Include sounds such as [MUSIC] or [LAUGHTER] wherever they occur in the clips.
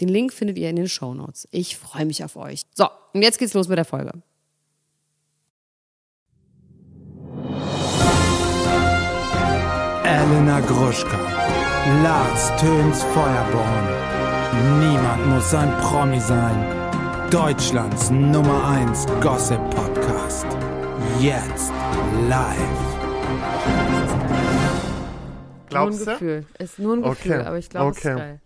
Den Link findet ihr in den Show Notes. Ich freue mich auf euch. So, und jetzt geht's los mit der Folge. Elena Gruschka, Lars Töns Feuerborn. Niemand muss ein Promi sein. Deutschlands Nummer 1 Gossip Podcast. Jetzt live. Glaubst nur ein Gefühl. Ist nur ein Gefühl, okay. aber ich glaube, okay. es ist geil.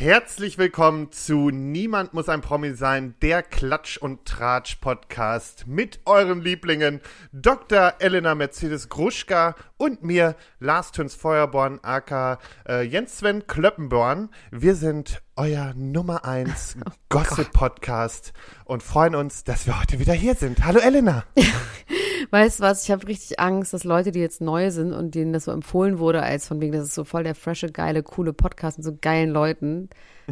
Herzlich willkommen zu Niemand muss ein Promi sein, der Klatsch und Tratsch Podcast mit euren Lieblingen Dr. Elena Mercedes Gruschka und mir Lars Töns Feuerborn aka äh, Jens Sven Klöppenborn. Wir sind euer Nummer 1 [LAUGHS] oh Gossip Podcast und freuen uns, dass wir heute wieder hier sind. Hallo Elena. [LAUGHS] Weißt du was, ich habe richtig Angst, dass Leute, die jetzt neu sind und denen das so empfohlen wurde, als von wegen, das ist so voll der frische, geile, coole Podcast mit so geilen Leuten,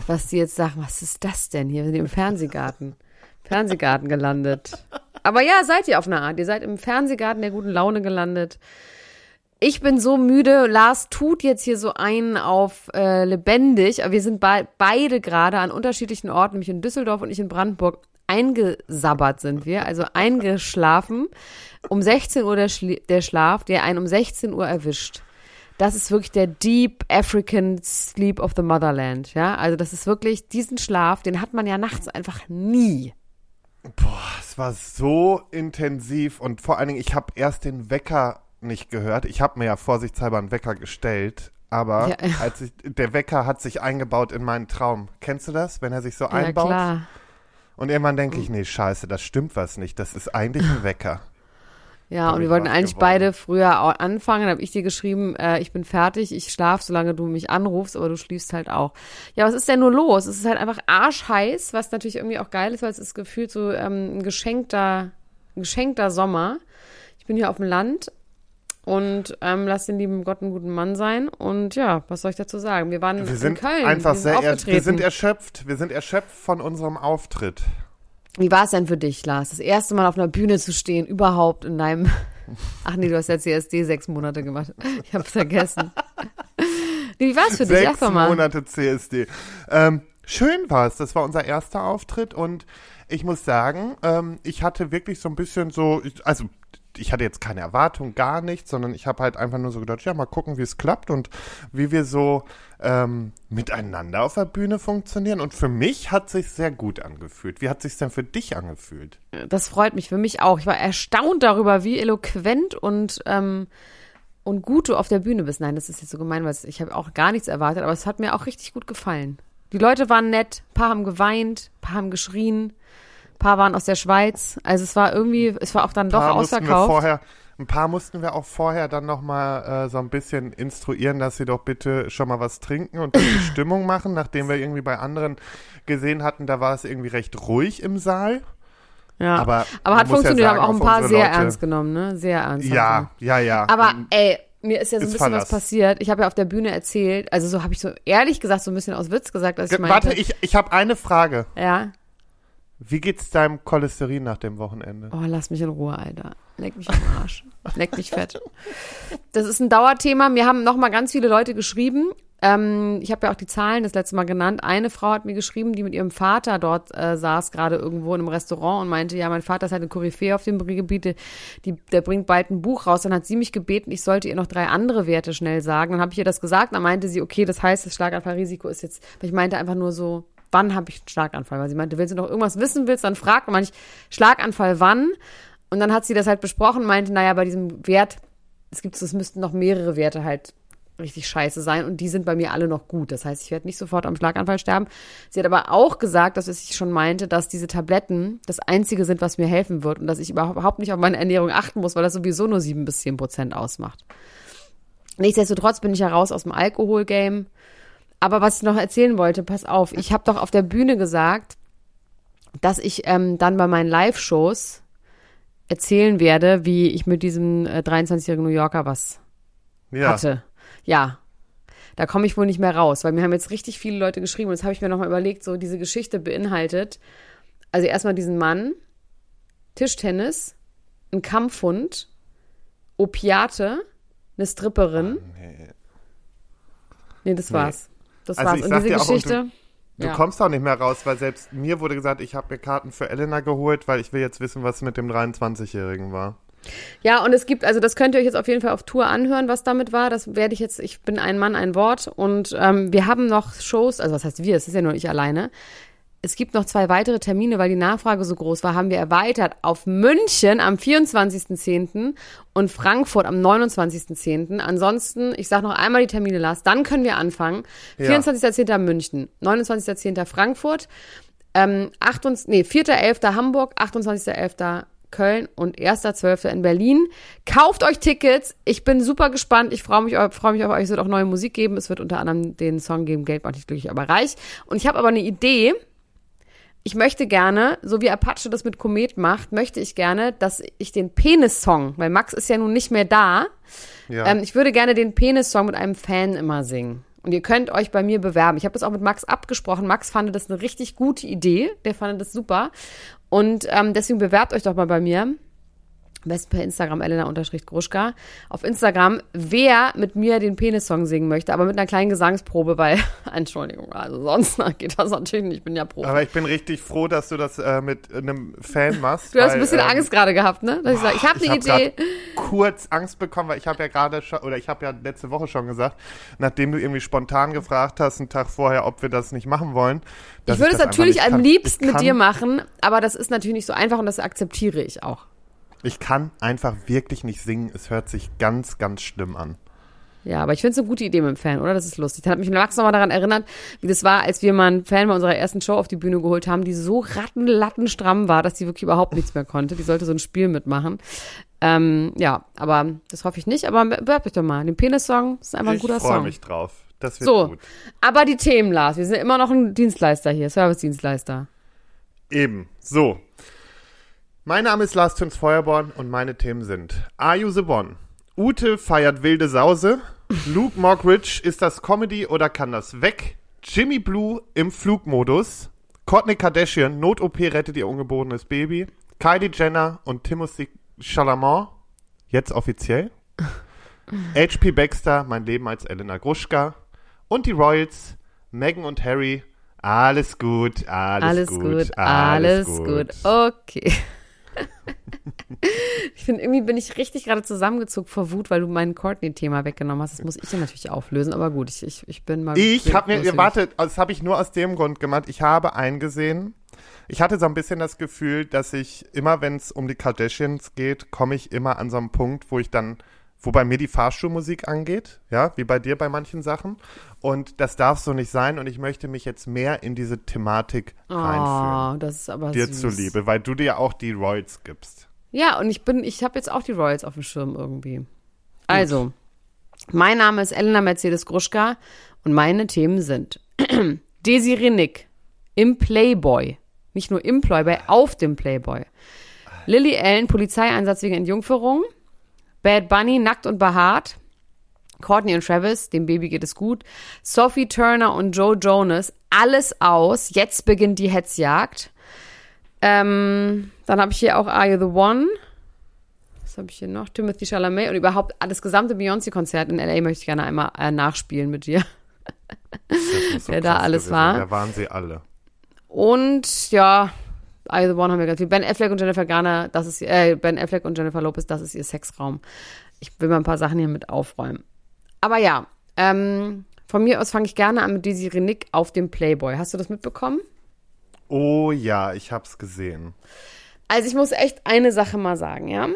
was die jetzt sagen, was ist das denn hier? Wir sind im Fernsehgarten. Fernsehgarten gelandet. Aber ja, seid ihr auf eine Art. Ihr seid im Fernsehgarten der guten Laune gelandet. Ich bin so müde. Lars tut jetzt hier so einen auf äh, lebendig. Aber wir sind be beide gerade an unterschiedlichen Orten, nämlich in Düsseldorf und ich in Brandenburg. Eingesabbert sind wir, also eingeschlafen um 16 Uhr der, Schli der Schlaf, der einen um 16 Uhr erwischt. Das ist wirklich der Deep African Sleep of the Motherland, ja. Also das ist wirklich diesen Schlaf, den hat man ja nachts einfach nie. Boah, es war so intensiv und vor allen Dingen, ich habe erst den Wecker nicht gehört. Ich habe mir ja vorsichtshalber einen Wecker gestellt, aber ja, als ich, der Wecker hat sich eingebaut in meinen Traum. Kennst du das, wenn er sich so ja, einbaut? Klar. Und irgendwann denke ich, nee, scheiße, das stimmt was nicht. Das ist eigentlich ein Wecker. Ja, und wir wollten eigentlich geworden. beide früher anfangen. Dann habe ich dir geschrieben, äh, ich bin fertig, ich schlaf, solange du mich anrufst, aber du schläfst halt auch. Ja, was ist denn nur los? Es ist halt einfach arschheiß, was natürlich irgendwie auch geil ist, weil es ist gefühlt so ähm, ein geschenkter, ein geschenkter Sommer. Ich bin hier auf dem Land und ähm, lass den lieben Gott einen guten Mann sein. Und ja, was soll ich dazu sagen? Wir waren wir sind in Köln. Einfach wir sehr, wir sind erschöpft. Wir sind erschöpft von unserem Auftritt. Wie war es denn für dich, Lars, das erste Mal auf einer Bühne zu stehen, überhaupt in deinem. [LAUGHS] Ach nee, du hast ja CSD sechs Monate gemacht. Ich hab's vergessen. [LAUGHS] Wie war es für dich? Sechs Monate CSD. Ähm, schön war es. Das war unser erster Auftritt und ich muss sagen, ähm, ich hatte wirklich so ein bisschen so, also ich hatte jetzt keine Erwartung, gar nichts, sondern ich habe halt einfach nur so gedacht, ja, mal gucken, wie es klappt und wie wir so ähm, miteinander auf der Bühne funktionieren. Und für mich hat sich sehr gut angefühlt. Wie hat sich denn für dich angefühlt? Das freut mich für mich auch. Ich war erstaunt darüber, wie eloquent und ähm, und gut du auf der Bühne bist. Nein, das ist jetzt so gemein, weil ich habe auch gar nichts erwartet, aber es hat mir auch richtig gut gefallen. Die Leute waren nett, ein paar haben geweint, ein paar haben geschrien, paar waren aus der Schweiz. Also es war irgendwie, es war auch dann doch ausverkauft. Vorher, ein paar mussten wir auch vorher dann nochmal äh, so ein bisschen instruieren, dass sie doch bitte schon mal was trinken und die [LAUGHS] Stimmung machen, nachdem wir irgendwie bei anderen gesehen hatten, da war es irgendwie recht ruhig im Saal. Ja, aber, aber hat funktioniert, ja sagen, haben auch ein paar sehr Leute, ernst genommen, ne? Sehr ernst. Ja, ja, ja. Aber ey, mir ist ja so ein bisschen was passiert. Ich habe ja auf der Bühne erzählt, also so habe ich so ehrlich gesagt so ein bisschen aus Witz gesagt, dass ich meinte. Warte, ich, ich habe eine Frage. Ja. Wie geht's deinem Cholesterin nach dem Wochenende? Oh, lass mich in Ruhe, Alter. Leck mich am Arsch. Leck mich fett. Das ist ein Dauerthema. Mir haben noch mal ganz viele Leute geschrieben. Ähm, ich habe ja auch die Zahlen das letzte Mal genannt. Eine Frau hat mir geschrieben, die mit ihrem Vater dort äh, saß, gerade irgendwo in einem Restaurant und meinte, ja, mein Vater ist halt eine Koryphäe auf dem Gebiet, die, der bringt bald ein Buch raus. Dann hat sie mich gebeten, ich sollte ihr noch drei andere Werte schnell sagen. Dann habe ich ihr das gesagt. Dann meinte sie, okay, das heißt, das Schlaganfallrisiko ist jetzt, ich meinte einfach nur so, wann habe ich einen Schlaganfall? Weil sie meinte, wenn du noch irgendwas wissen willst, dann frag. Und meine ich, Schlaganfall wann? Und dann hat sie das halt besprochen, meinte, naja, bei diesem Wert, es gibt, es müssten noch mehrere Werte halt richtig scheiße sein und die sind bei mir alle noch gut. Das heißt, ich werde nicht sofort am Schlaganfall sterben. Sie hat aber auch gesagt, dass ich schon meinte, dass diese Tabletten das Einzige sind, was mir helfen wird und dass ich überhaupt nicht auf meine Ernährung achten muss, weil das sowieso nur sieben bis zehn Prozent ausmacht. Nichtsdestotrotz bin ich ja raus aus dem Alkohol-Game. Aber was ich noch erzählen wollte, pass auf, ich habe doch auf der Bühne gesagt, dass ich ähm, dann bei meinen Live-Shows erzählen werde, wie ich mit diesem äh, 23-jährigen New Yorker was Ja. hatte. Ja. Da komme ich wohl nicht mehr raus, weil mir haben jetzt richtig viele Leute geschrieben und das habe ich mir nochmal überlegt, so diese Geschichte beinhaltet. Also erstmal diesen Mann, Tischtennis, ein Kampfhund, Opiate, eine Stripperin. nee. Nee, das war's. Das Also war's. Und diese dir auch, und du- Geschichte. Du Ja. kommst auch nicht mehr raus, weil selbst mir wurde gesagt, ich habe mir Karten für Elena geholt, weil ich will jetzt wissen, was mit dem 23-Jährigen war. Ja, und es gibt, also das könnt ihr euch jetzt auf jeden Fall auf Tour anhören, was damit war. Das werde ich jetzt, ich bin ein Mann, ein Wort. Und ähm, wir haben noch Shows, also was heißt wir, es ist ja nur ich alleine. Es gibt noch zwei weitere Termine, weil die Nachfrage so groß war, haben wir erweitert auf München am 24.10. und Frankfurt am 29.10. Ansonsten, ich sage noch einmal die Termine, Lars, dann können wir anfangen. Ja. 24.10. München, 29.10. Frankfurt, ähm, 28, nee, 4.11. Hamburg, 28.11. Köln und 1.12. in Berlin. Kauft euch Tickets. Ich bin super gespannt. Ich freue mich, freue mich auf euch. Es wird auch neue Musik geben. Es wird unter anderem den Song geben, Geld macht nicht glücklich, aber reich. Und ich habe aber eine Idee. Ich möchte gerne, so wie Apache das mit Komet macht, möchte ich gerne, dass ich den Penis-Song, weil Max ist ja nun nicht mehr da, Ja. ähm, ich würde gerne den Penis-Song mit einem Fan immer singen. Und ihr könnt euch bei mir bewerben. Ich habe das auch mit Max abgesprochen. Max fand das eine richtig gute Idee. Der fand das super. Und ähm, deswegen bewerbt euch doch mal bei mir. Am besten per Instagram Elena-Gruschka. Auf Instagram, wer mit mir den Penis-Song singen möchte, aber mit einer kleinen Gesangsprobe, weil, [LAUGHS] Entschuldigung, also sonst [LAUGHS] geht das natürlich nicht, ich bin ja Profi. Aber ich bin richtig froh, dass du das äh, mit einem Fan machst. du hast weil, ein bisschen ähm, Angst gerade gehabt, ne? Dass ich sage, ich habe eine Idee. kurz Angst bekommen, weil ich habe ja gerade schon, oder ich habe ja letzte Woche schon gesagt, nachdem du irgendwie spontan gefragt hast, einen Tag vorher, ob wir das nicht machen wollen. Ich würde es natürlich am kann. liebsten mit dir machen, aber das ist natürlich nicht so einfach und das akzeptiere ich auch. Ich kann einfach wirklich nicht singen. Es hört sich ganz, ganz schlimm an. Ja, aber ich finde es eine gute Idee mit dem Fan, oder? Das ist lustig. Das hat mich Max nochmal daran erinnert, wie das war, als wir mal einen Fan bei unserer ersten Show auf die Bühne geholt haben, die so rattenlattenstramm war, dass die wirklich überhaupt nichts mehr konnte. Die sollte so ein Spiel mitmachen. Ähm, ja, aber das hoffe ich nicht. Aber bewerbt euch doch mal. Den Penis-Song ist einfach ein ich guter freue Song. mich drauf. Das wird So, gut. aber die Themen, Lars. Wir sind immer noch ein Dienstleister hier, Service-Dienstleister. Eben. So. Mein Name ist Lars Töns Feuerborn und meine Themen sind Are You the One? Ute feiert wilde Sause. [LAUGHS] Luke Mockridge, ist das Comedy oder kann das weg? Jimmy Blue im Flugmodus. Courtney Kardashian, Not-OP rettet ihr ungeborenes Baby. Kylie Jenner und Timothy Chalamet, jetzt offiziell. [LAUGHS] HP Baxter, mein Leben als Elena Gruschka. Und die Royals, Meghan und Harry, alles gut, alles, Alles gut, gut, alles gut. Okay. Ich finde, irgendwie bin ich richtig gerade zusammengezuckt vor Wut, weil du mein Courtney-Thema weggenommen hast. Das muss ich ja natürlich auflösen, aber gut, ich, ich, ich bin mal. Ich habe mir, großzügig. warte, das habe ich nur aus dem Grund gemacht. Ich habe eingesehen, ich hatte so ein bisschen das Gefühl, dass ich immer, wenn es um die Kardashians geht, komme ich immer an so einen Punkt, wo ich dann, wo bei mir die Fahrstuhlmusik angeht, ja, wie bei dir bei manchen Sachen. Und das darf so nicht sein und ich möchte mich jetzt mehr in diese Thematik reinführen. Oh, das ist aber Dir süß. zuliebe, weil du dir auch die Royals gibst. Ja, und ich bin, ich habe jetzt auch die Royals auf dem Schirm irgendwie. Also, mein Name ist Elena Mercedes Gruschka und meine Themen sind [CLEARS THROAT] Desiree Nick im Playboy. Nicht nur im Playboy, auf dem Playboy. Lily Allen, Polizeieinsatz wegen Entjungferung. Bad Bunny, nackt und behaart. Courtney und Travis, dem Baby geht es gut. Sophie Turner und Joe Jonas, alles aus. Jetzt beginnt die Hetzjagd. Ähm, dann habe ich hier auch Are You the One? Was habe ich hier noch? Timothy Chalamet und überhaupt das gesamte Beyoncé-Konzert in L.A. möchte ich gerne einmal äh, nachspielen mit dir. So [LAUGHS] Wer da alles gewesen war. Da waren sie alle. Und ja, The One haben wir ganz viel. Ben Affleck und Jennifer Garner, das ist äh, Ben Affleck und Jennifer Lopez, das ist ihr Sexraum. Ich will mal ein paar Sachen hier mit aufräumen. Aber ja, ähm, von mir aus fange ich gerne an mit Desiree Nick auf dem Playboy. Hast du das mitbekommen? Oh ja, ich hab's gesehen. Also ich muss echt eine Sache mal sagen, ja.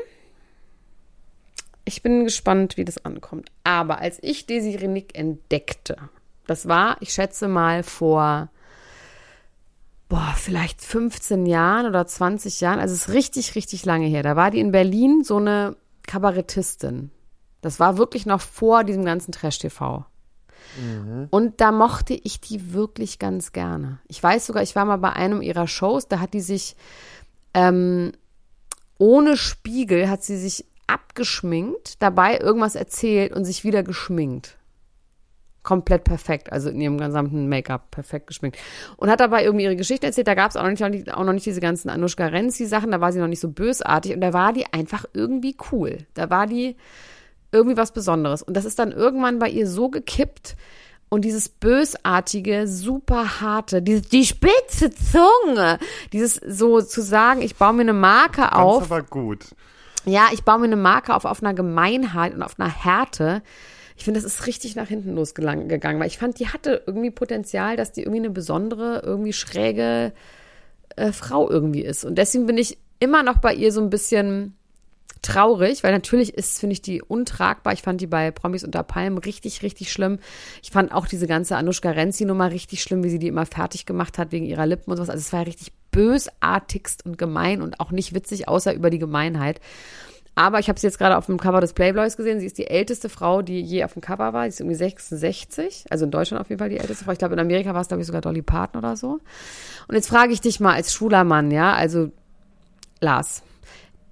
Ich bin gespannt, wie das ankommt. Aber als ich Desiree Nick entdeckte, das war, ich schätze mal vor, boah, vielleicht 15 Jahren oder 20 Jahren, also es ist richtig, richtig lange her. Da war die in Berlin so eine Kabarettistin. Das war wirklich noch vor diesem ganzen Trash-TV. Und da mochte ich die wirklich ganz gerne. Ich weiß sogar, ich war mal bei einem ihrer Shows, da hat die sich ähm, ohne Spiegel, hat sie sich abgeschminkt, dabei irgendwas erzählt und sich wieder geschminkt. Komplett perfekt, also in ihrem gesamten Make-up perfekt geschminkt. Und hat dabei irgendwie ihre Geschichte erzählt. Da gab es auch, noch nicht- auch noch nicht diese ganzen Anushka Renzi-Sachen, da war sie noch nicht so bösartig und da war die einfach irgendwie cool. Da war die irgendwie was Besonderes. Und das ist dann irgendwann bei ihr so gekippt. Und dieses bösartige, super harte, diese, die spitze Zunge, dieses so zu sagen, ich baue mir eine Marke auf. aber gut. Ja, ich baue mir eine Marke auf, auf einer Gemeinheit und auf einer Härte. Ich finde, das ist richtig nach hinten losgegangen, weil ich fand, die hatte irgendwie Potenzial, dass die irgendwie eine besondere, irgendwie schräge äh, Frau irgendwie ist. Und deswegen bin ich immer noch bei ihr so ein bisschen traurig, weil natürlich ist, finde ich, die untragbar. Ich fand die bei Promis unter Palmen richtig, richtig schlimm. Ich fand auch diese ganze Anushka Renzi-Nummer richtig schlimm, wie sie die immer fertig gemacht hat wegen ihrer Lippen und sowas. Also es war ja richtig bösartigst und gemein und auch nicht witzig, außer über die Gemeinheit. Aber ich habe sie jetzt gerade auf dem Cover des Playboys gesehen. Sie ist die älteste Frau, die je auf dem Cover war. Sie ist irgendwie 66. Also in Deutschland auf jeden Fall die älteste Frau. Ich glaube, in Amerika war es, glaube ich, sogar Dolly Parton oder so. Und jetzt frage ich dich mal als schwuler Mann, ja, also Lars,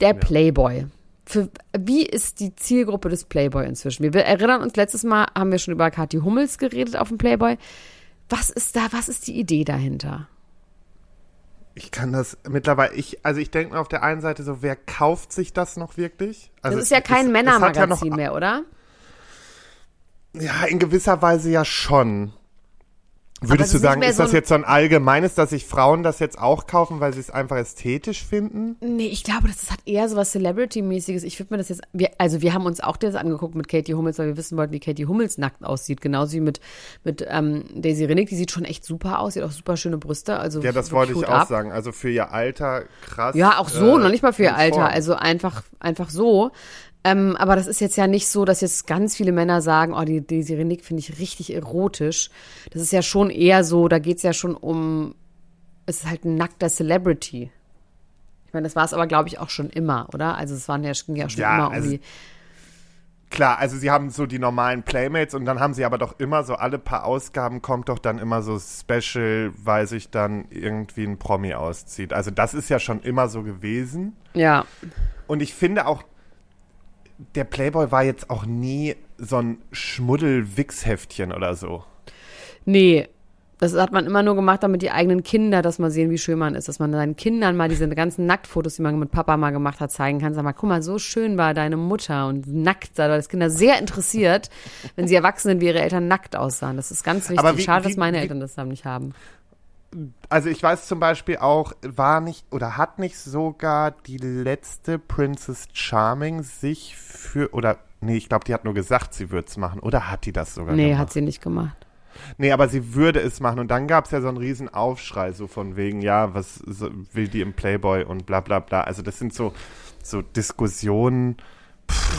der Playboy. Für, wie ist die Zielgruppe des Playboy inzwischen? Wir erinnern uns, letztes Mal haben wir schon über Kathi Hummels geredet auf dem Playboy. Was ist da, was ist die Idee dahinter? Ich kann das mittlerweile, ich, also ich denke mir auf der einen Seite so, wer kauft sich das noch wirklich? Das Also ist ja kein es- Männermagazin ja, noch, mehr, oder? ja, in gewisser Weise ja schon. Es Würdest du sagen, ist so das jetzt so ein allgemeines, dass sich Frauen das jetzt auch kaufen, weil sie es einfach ästhetisch finden? Nee, ich glaube, das hat eher so was Celebrity-mäßiges. Ich würde mir das jetzt, wir, also wir haben uns auch das angeguckt mit Katie Hummels, weil wir wissen wollten, wie Katie Hummels nackt aussieht. Genauso wie mit, mit ähm, Daisy Rinnick, die sieht schon echt super aus, die hat auch super schöne Brüste. Also Ja, das wollte ich auch ab. sagen. Also für ihr Alter krass. Ja, auch so, äh, noch nicht mal für ihr Alter. Form. Also einfach, einfach so. Ähm, aber das ist jetzt ja nicht so, dass jetzt ganz viele Männer sagen, oh, die, die Sirenik finde ich richtig erotisch. Das ist ja schon eher so, da geht's ja schon um, es ist halt ein nackter Celebrity. Ich meine, das war es aber, glaube ich, auch schon immer, oder? Also es waren ja, ging ja schon Ja, immer um also die. Klar, also sie haben so die normalen Playmates und dann haben sie aber doch immer so alle paar Ausgaben kommt doch dann immer so Special, weil sich dann irgendwie ein Promi auszieht. Also das ist ja schon immer so gewesen. Ja. Und ich finde auch, der Playboy war jetzt auch nie so ein Schmuddel-Wix-Heftchen oder so. Nee. Das hat man immer nur gemacht, damit die eigenen Kinder das mal sehen, wie schön man ist. Dass man seinen Kindern mal diese ganzen Nacktfotos, die man mit Papa mal gemacht hat, zeigen kann. Sag mal, guck mal, so schön war deine Mutter und nackt sah. Das Kinder sehr interessiert, wenn sie erwachsen sind, wie ihre Eltern nackt aussahen. Das ist ganz wichtig. Aber wie- Schade, wie- dass meine wie- Eltern das dann nicht haben. Also ich weiß zum Beispiel auch, war nicht oder hat nicht sogar die letzte Princess Charming sich für, oder, nee, ich glaube, die hat nur gesagt, sie würde es machen. Oder hat die das sogar Nee, gemacht? hat sie nicht gemacht. Nee, aber sie würde es machen. Und dann gab es ja so einen riesen Aufschrei, so von wegen, ja, was so, will die im Playboy und bla bla bla. Also das sind so, so Diskussionen.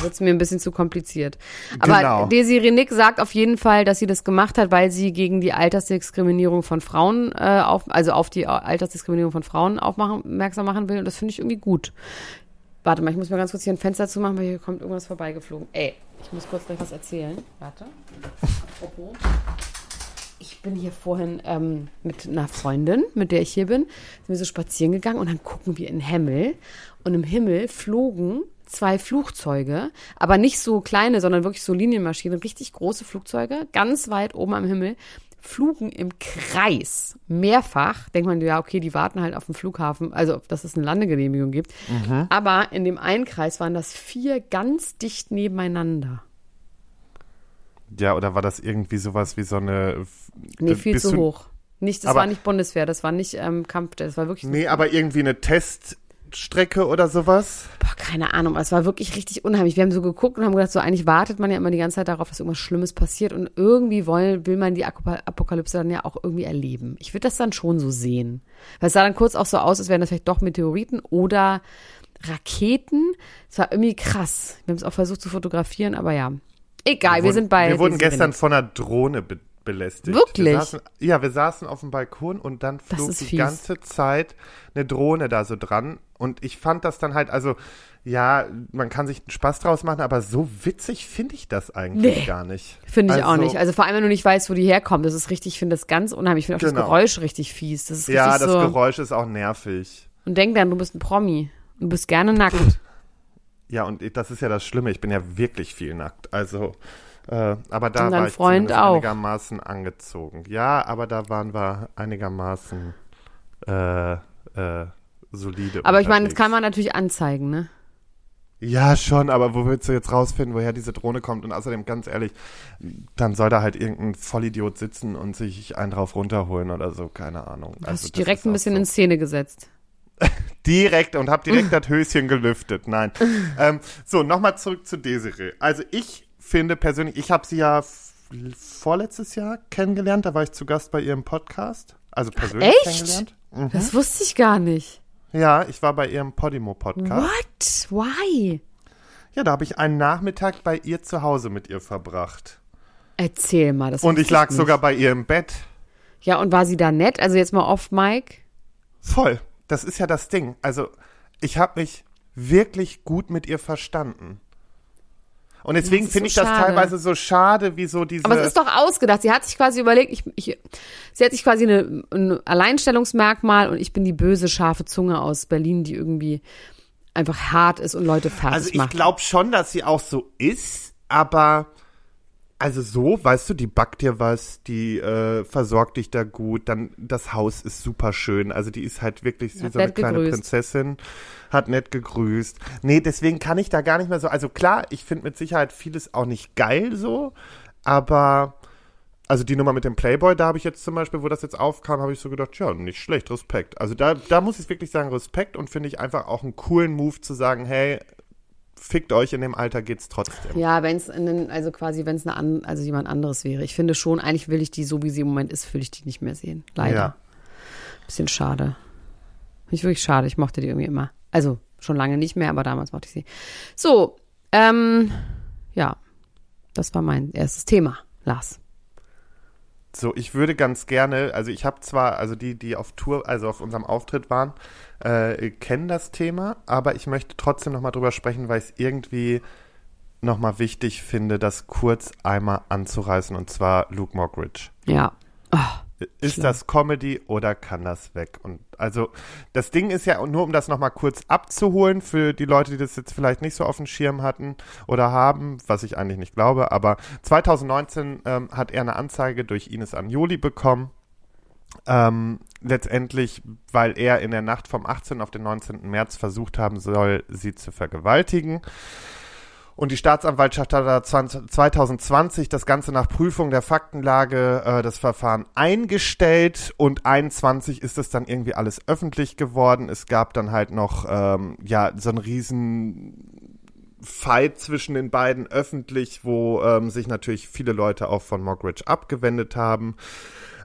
Wird es mir ein bisschen zu kompliziert. Aber Genau. Desiree Nick sagt auf jeden Fall, dass sie das gemacht hat, weil sie gegen die Altersdiskriminierung von Frauen äh, auf, also auf die Altersdiskriminierung von Frauen aufmachen, aufmerksam machen will. Und das finde ich irgendwie gut. Warte mal, ich muss mal ganz kurz hier ein Fenster zumachen, weil hier kommt irgendwas vorbeigeflogen. Ey, ich muss kurz gleich was erzählen. Warte. Apropos. Ich bin hier vorhin ähm, mit einer Freundin, mit der ich hier bin, sind wir so spazieren gegangen und dann gucken wir in den Himmel. Und im Himmel flogen zwei Flugzeuge, aber nicht so kleine, sondern wirklich so Linienmaschinen, richtig große Flugzeuge, ganz weit oben am Himmel, flogen im Kreis mehrfach. Denkt man, ja, okay, die warten halt auf dem Flughafen, also dass es eine Landegenehmigung gibt. Aber in dem einen Kreis waren das vier ganz dicht nebeneinander. Ja, oder war das irgendwie sowas wie so eine. Nee, äh, viel zu hoch. Nicht, das Aber- war nicht Bundeswehr, das war nicht ähm, Kampf, das war wirklich Nee, aber irgendwie eine Teststrecke oder sowas? Boah, keine Ahnung, es war wirklich richtig unheimlich. Wir haben so geguckt und haben gedacht, so eigentlich wartet man ja immer die ganze Zeit darauf, dass irgendwas Schlimmes passiert und irgendwie wollen, will man die Apoka- Apokalypse dann ja auch irgendwie erleben. Ich würde das dann schon so sehen. Weil es sah dann kurz auch so aus, als wären das vielleicht doch Meteoriten oder Raketen. Es war irgendwie krass. Wir haben es auch versucht zu fotografieren, aber ja. Egal, wir, wurden- sind bei. Wir wurden gestern von einer Drohne be belästigt. Wirklich? Wir saßen, ja, wir saßen auf dem Balkon und dann flog die fies. ganze Zeit eine Drohne da so dran. Und ich fand das dann halt, also, ja, man kann sich Spaß draus machen, aber so witzig finde ich das eigentlich Nee. gar nicht. Finde ich auch Also, nicht. Also vor allem, wenn du nicht weißt, wo die herkommt. Das ist richtig, ich finde das ganz unheimlich. Ich finde auch Genau. das Geräusch richtig fies. Das ist richtig Ja, das so. Geräusch ist auch nervig. Und denk dann, du bist ein Promi. Und du bist gerne nackt. [LAUGHS] Ja, und das ist ja das Schlimme. Ich bin ja wirklich viel nackt. Also, äh, aber da war ich Freund auch. einigermaßen angezogen. Ja, aber da waren wir einigermaßen äh, äh, solide. Aber ich meine, das kann man natürlich anzeigen, ne? Ja, schon, aber wo willst du jetzt rausfinden, woher diese Drohne kommt? Und außerdem, ganz ehrlich, dann soll da halt irgendein Vollidiot sitzen und sich einen drauf runterholen oder so, keine Ahnung. Du hast Also, dich das direkt ein bisschen so. in Szene gesetzt. [LAUGHS] Direkt und hab direkt das Höschen gelüftet. Nein. [LAUGHS] ähm, so, nochmal zurück zu Desiree. Also ich finde persönlich, ich habe sie ja vorletztes Jahr kennengelernt, da war ich zu Gast bei ihrem Podcast. Also persönlich echt? kennengelernt. Mhm. Das wusste ich gar nicht. Ja, ich war bei ihrem Podimo-Podcast. What? Why? Ja, da habe ich einen Nachmittag bei ihr zu Hause mit ihr verbracht. Erzähl mal. Das Und ich lag nicht. sogar bei ihr im Bett. Ja, und war sie da nett? Also jetzt mal off Mike. Voll. Das ist ja das Ding. Also, ich habe mich wirklich gut mit ihr verstanden. Und deswegen finde so ich das schade. teilweise so schade, wie so diese. Aber es ist doch ausgedacht. Sie hat sich quasi überlegt, ich, ich, sie hat sich quasi eine, ein Alleinstellungsmerkmal und ich bin die böse, scharfe Zunge aus Berlin, die irgendwie einfach hart ist und Leute fertig also ich macht. glaube schon, dass sie auch so ist, aber also so, weißt du, die backt dir was, die äh, versorgt dich da gut, dann das Haus ist super schön, also die ist halt wirklich wie Hat so eine kleine gegrüßt. Prinzessin, hat nett gegrüßt. Nee, deswegen kann ich da gar nicht mehr so, also klar, ich finde mit Sicherheit vieles auch nicht geil so, aber also die Nummer mit dem Playboy, da habe ich jetzt zum Beispiel, wo das jetzt aufkam, habe ich so gedacht, ja, nicht schlecht, Respekt. Also da, da muss ich wirklich sagen, Respekt und finde ich einfach auch einen coolen Move zu sagen, hey, fickt euch, in dem Alter geht's trotzdem. Ja, wenn es also quasi, wenn es eine also jemand anderes wäre. Ich finde schon, eigentlich will ich die, so wie sie im Moment ist, will ich die nicht mehr sehen. Leider. Ja. Bisschen schade. Finde ich wirklich schade. Ich mochte die irgendwie immer. Also schon lange nicht mehr, aber damals mochte ich sie. So, ähm, ja, das war mein erstes Thema, Lars. So, ich würde ganz gerne, also ich habe zwar, also die, die auf Tour, also auf unserem Auftritt waren, äh, kennen das Thema, aber ich möchte trotzdem nochmal drüber sprechen, weil ich es irgendwie nochmal wichtig finde, das kurz einmal anzureißen, und zwar Luke Mockridge. Ja. Oh, Ist Schlimm. das Comedy oder kann das weg? Und also das Ding ist ja, und nur um das nochmal kurz abzuholen für die Leute, die das jetzt vielleicht nicht so auf dem Schirm hatten oder haben, was ich eigentlich nicht glaube, aber 2019 ähm, hat er eine Anzeige durch Ines Anjoli bekommen. Ähm, letztendlich, weil er in der Nacht vom 18. auf den 19. März versucht haben soll, sie zu vergewaltigen. Und die Staatsanwaltschaft hat da 20, 2020 das Ganze nach Prüfung der Faktenlage äh, das Verfahren eingestellt und 21 ist es dann irgendwie alles öffentlich geworden. Es gab dann halt noch ähm, ja so einen riesen Fight zwischen den beiden öffentlich, wo ähm, sich natürlich viele Leute auch von Mockridge abgewendet haben.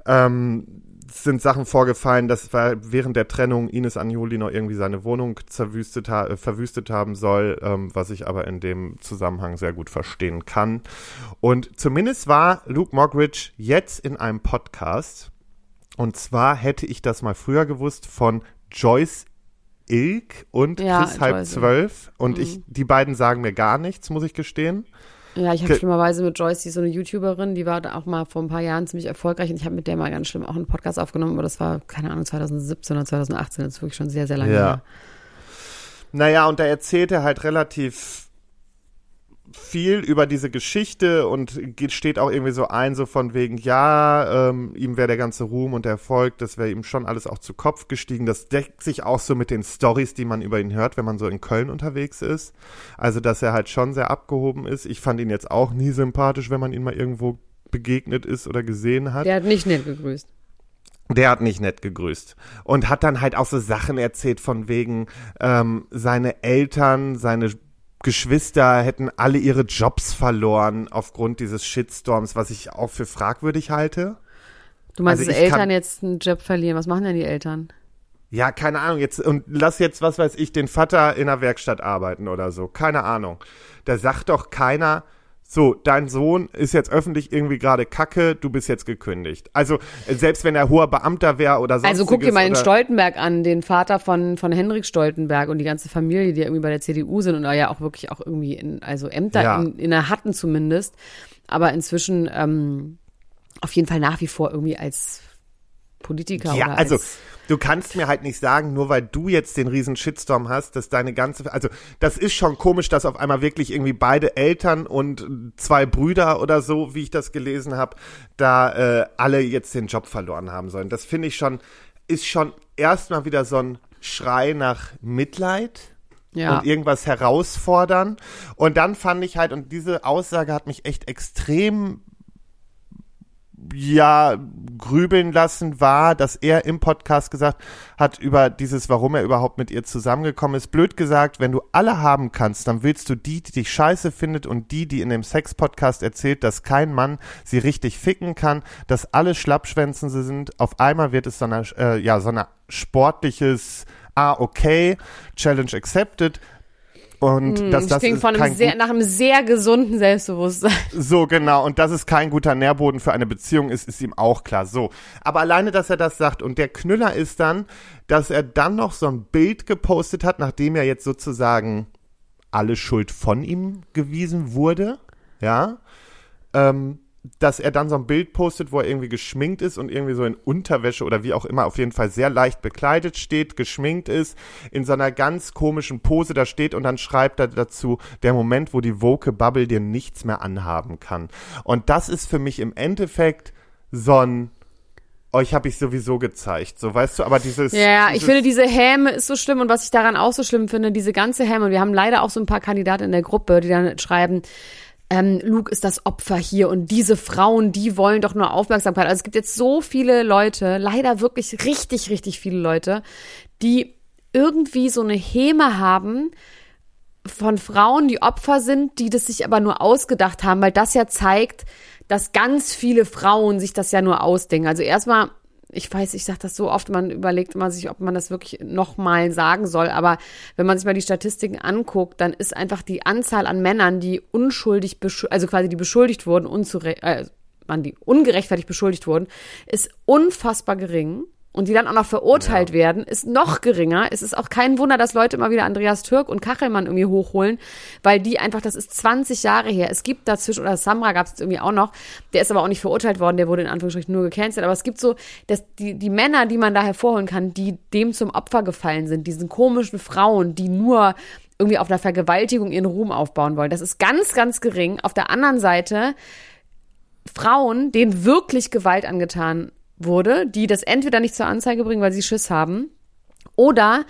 Ähm, sind Sachen vorgefallen, dass während der Trennung Ines Anjoli noch irgendwie seine Wohnung zerwüstet ha äh, verwüstet haben soll, ähm, was ich aber in dem Zusammenhang sehr gut verstehen kann. Und zumindest war Luke Mockridge jetzt in einem Podcast. Und zwar hätte ich das mal früher gewusst von Joyce Ilk und Ja, Chris halb zwölf. Und ich, die beiden sagen mir gar nichts, muss ich gestehen. Ja, ich habe schlimmerweise mit Joyce, die ist so eine YouTuberin, die war da auch mal vor ein paar Jahren ziemlich erfolgreich und ich habe mit der mal ganz schlimm auch einen Podcast aufgenommen, aber das war, keine Ahnung, 2017 oder 2018, das ist wirklich schon sehr, sehr lange Ja. her. Naja, und da erzählt er halt relativ viel über diese Geschichte und geht, steht auch irgendwie so ein, so von wegen, ja, ähm, ihm wäre der ganze Ruhm und der Erfolg, das wäre ihm schon alles auch zu Kopf gestiegen. Das deckt sich auch so mit den Stories, die man über ihn hört, wenn man so in Köln unterwegs ist. Also, dass er halt schon sehr abgehoben ist. Ich fand ihn jetzt auch nie sympathisch, wenn man ihn mal irgendwo begegnet ist oder gesehen hat. Der hat nicht nett gegrüßt. Der hat nicht nett gegrüßt und hat dann halt auch so Sachen erzählt von wegen ähm, seine Eltern, seine Geschwister hätten alle ihre Jobs verloren aufgrund dieses Shitstorms, was ich auch für fragwürdig halte. Du meinst, Also dass Eltern kann- jetzt einen Job verlieren, was machen denn die Eltern? ja, keine Ahnung, jetzt, und lass jetzt, was weiß ich, den Vater in der Werkstatt arbeiten oder so. Keine Ahnung. Da sagt doch keiner, so, dein Sohn ist jetzt öffentlich irgendwie gerade kacke, du bist jetzt gekündigt. Also, äh, selbst wenn er hoher Beamter wäre oder sonstiges. Also guck dir mal den Stoltenberg an, den Vater von, von Henrik Stoltenberg und die ganze Familie, die irgendwie bei der CDU sind und ja auch wirklich auch irgendwie in, also Ämter Ja. in, inne hatten zumindest, aber inzwischen ähm, auf jeden Fall nach wie vor irgendwie als Politiker Ja, oder also als, du kannst mir halt nicht sagen, nur weil du jetzt den riesen Shitstorm hast, dass deine ganze, also das ist schon komisch, dass auf einmal wirklich irgendwie beide Eltern und zwei Brüder oder so, wie ich das gelesen habe, da äh, alle jetzt den Job verloren haben sollen. Das finde ich schon, ist schon erstmal wieder so ein Schrei nach Mitleid. ja. und irgendwas herausfordern. Und dann fand ich halt, und diese Aussage hat mich echt extrem ja grübeln lassen war, dass er im Podcast gesagt hat über dieses, warum er überhaupt mit ihr zusammengekommen ist. Blöd gesagt, wenn du alle haben kannst, dann willst du die, die dich scheiße findet und die, die in dem Sex-Podcast erzählt, dass kein Mann sie richtig ficken kann, dass alle Schlappschwänzen sie sind. Auf einmal wird es so eine, äh, ja, so eine sportliches, ah, okay, Challenge accepted. Und dass das das klingt ist von einem sehr, nach einem sehr gesunden Selbstbewusstsein. so, genau. Und dass es kein guter Nährboden für eine Beziehung ist, ist ihm auch klar. So. Aber alleine, dass er das sagt. Und der Knüller ist dann, dass er dann noch so ein Bild gepostet hat, nachdem er jetzt sozusagen alle Schuld von ihm gewiesen wurde. Ja. Ähm, dass er dann so ein Bild postet, wo er irgendwie geschminkt ist und irgendwie so in Unterwäsche oder wie auch immer auf jeden Fall sehr leicht bekleidet steht, geschminkt ist, in so einer ganz komischen Pose da steht und dann schreibt er dazu, der Moment, wo die woke Bubble dir nichts mehr anhaben kann. Und das ist für mich im Endeffekt so ein euch habe ich sowieso gezeigt, so weißt du, aber dieses Ja, ich dieses, finde, diese Häme ist so schlimm und was ich daran auch so schlimm finde, diese ganze Häme, und wir haben leider auch so ein paar Kandidaten in der Gruppe, die dann schreiben, ähm, Luke ist das Opfer hier und diese Frauen, die wollen doch nur Aufmerksamkeit. Also es gibt jetzt so viele Leute, leider wirklich richtig, richtig viele Leute, die irgendwie so eine Häme haben von Frauen, die Opfer sind, die das sich aber nur ausgedacht haben, weil das ja zeigt, dass ganz viele Frauen sich das ja nur ausdenken. Also erstmal, ich weiß, ich sage das so oft, man überlegt immer sich, ob man das wirklich nochmal sagen soll, aber wenn man sich mal die Statistiken anguckt, dann ist einfach die Anzahl an Männern, die unschuldig, also quasi die beschuldigt wurden, unzure äh, man, die ungerechtfertigt beschuldigt wurden, ist unfassbar gering. Und die dann auch noch verurteilt werden, ist noch geringer. Es ist auch kein Wunder, dass Leute immer wieder Andreas Türk und Kachelmann irgendwie hochholen, weil die einfach, das ist 20 Jahre her. Es gibt dazwischen, oder Samra gab es irgendwie auch noch, der ist aber auch nicht verurteilt worden, der wurde in Anführungsstrichen nur gecancelt. Aber es gibt so, dass die, die Männer, die man da hervorholen kann, die dem zum Opfer gefallen sind, diesen komischen Frauen, die nur irgendwie auf einer Vergewaltigung ihren Ruhm aufbauen wollen. Das ist ganz, ganz gering. Auf der anderen Seite Frauen, denen wirklich Gewalt angetan wurde, die das entweder nicht zur Anzeige bringen, weil sie Schiss haben, oder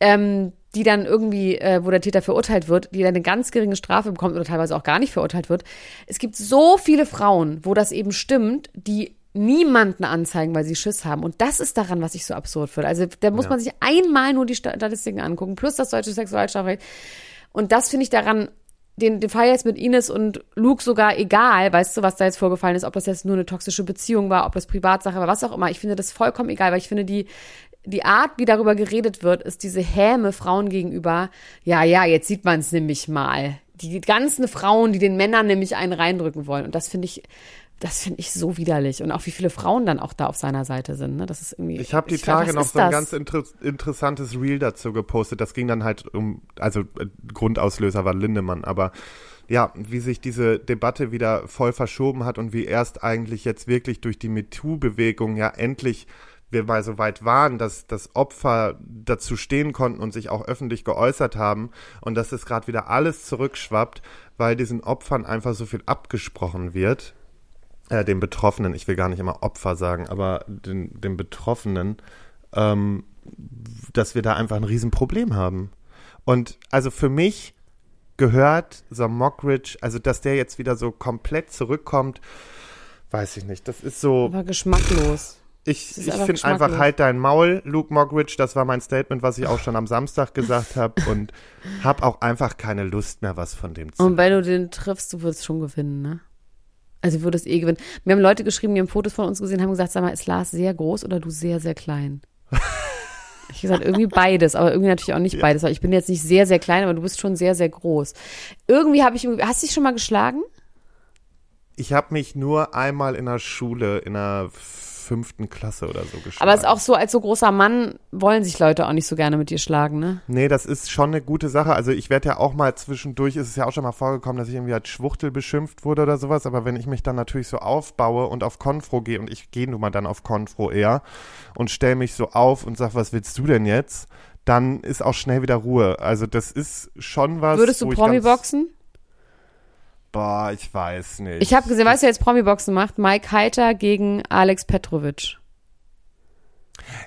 ähm, die dann irgendwie, äh, wo der Täter verurteilt wird, die dann eine ganz geringe Strafe bekommt oder teilweise auch gar nicht verurteilt wird. Es gibt so viele Frauen, wo das eben stimmt, die niemanden anzeigen, weil sie Schiss haben. Und das ist daran, was ich so absurd finde. Also da muss Ja. man sich einmal nur die Statistiken angucken, plus das deutsche Sexualstrafrecht. Und das finde ich daran, den, den Fall jetzt mit Ines und Luke sogar egal, weißt du, was da jetzt vorgefallen ist, ob das jetzt nur eine toxische Beziehung war, ob das Privatsache war, was auch immer. Ich finde das vollkommen egal, weil ich finde, die, die Art, wie darüber geredet wird, ist diese Häme Frauen gegenüber. Ja, ja, jetzt sieht man es nämlich mal. Die ganzen Frauen, die den Männern nämlich einen reindrücken wollen. Und das finde ich, das finde ich so widerlich. Und auch wie viele Frauen dann auch da auf seiner Seite sind. Ne? Das ist irgendwie. Ich habe die frag, Tage was noch so ein das? ganz inter interessantes Reel dazu gepostet. Das ging dann halt um, also äh, Grundauslöser war Lindemann, aber ja, wie sich diese Debatte wieder voll verschoben hat und wie erst eigentlich jetzt wirklich durch die MeToo-Bewegung ja endlich wir mal so weit waren, dass das Opfer dazu stehen konnten und sich auch öffentlich geäußert haben und dass es gerade wieder alles zurückschwappt, weil diesen Opfern einfach so viel abgesprochen wird, äh, den Betroffenen, ich will gar nicht immer Opfer sagen, aber den, den Betroffenen, ähm, dass wir da einfach ein Riesenproblem haben. Und also für mich gehört so Mockridge, also dass der jetzt wieder so komplett zurückkommt, weiß ich nicht. Das ist so, Aber geschmacklos. ich, ich finde einfach halt dein Maul, Luke Mockridge, das war mein Statement, was ich auch schon am Samstag gesagt habe und habe auch einfach keine Lust mehr, was von dem zu Und wenn du den triffst, du würdest schon gewinnen, ne? Also du würdest eh gewinnen. Mir haben Leute geschrieben, die haben Fotos von uns gesehen, haben gesagt, sag mal, ist Lars sehr groß oder du sehr, sehr klein? [LAUGHS] Ich gesagt, irgendwie beides, aber irgendwie natürlich auch nicht beides, weil ich bin jetzt nicht sehr, sehr klein, aber du bist schon sehr, sehr groß. Irgendwie habe ich, hast du dich schon mal geschlagen? Ich habe mich nur einmal in der Schule, in der fünften Klasse oder so geschlagen. Aber es ist auch so, als so großer Mann wollen sich Leute auch nicht so gerne mit dir schlagen, ne? Nee, das ist schon eine gute Sache. Also ich werde ja auch mal zwischendurch, ist es ja auch schon mal vorgekommen, dass ich irgendwie als Schwuchtel beschimpft wurde oder sowas. Aber wenn ich mich dann natürlich so aufbaue und auf Konfro gehe und ich gehe nun mal dann auf Konfro eher und stelle mich so auf und sag, was willst du denn jetzt? Dann ist auch schnell wieder Ruhe. Also das ist schon was. Würdest du Promi boxen? Boah, ich weiß nicht. Ich habe gesehen, weißt du, wer jetzt Promi-Boxen macht? Mike Heiter gegen Alex Petrovic.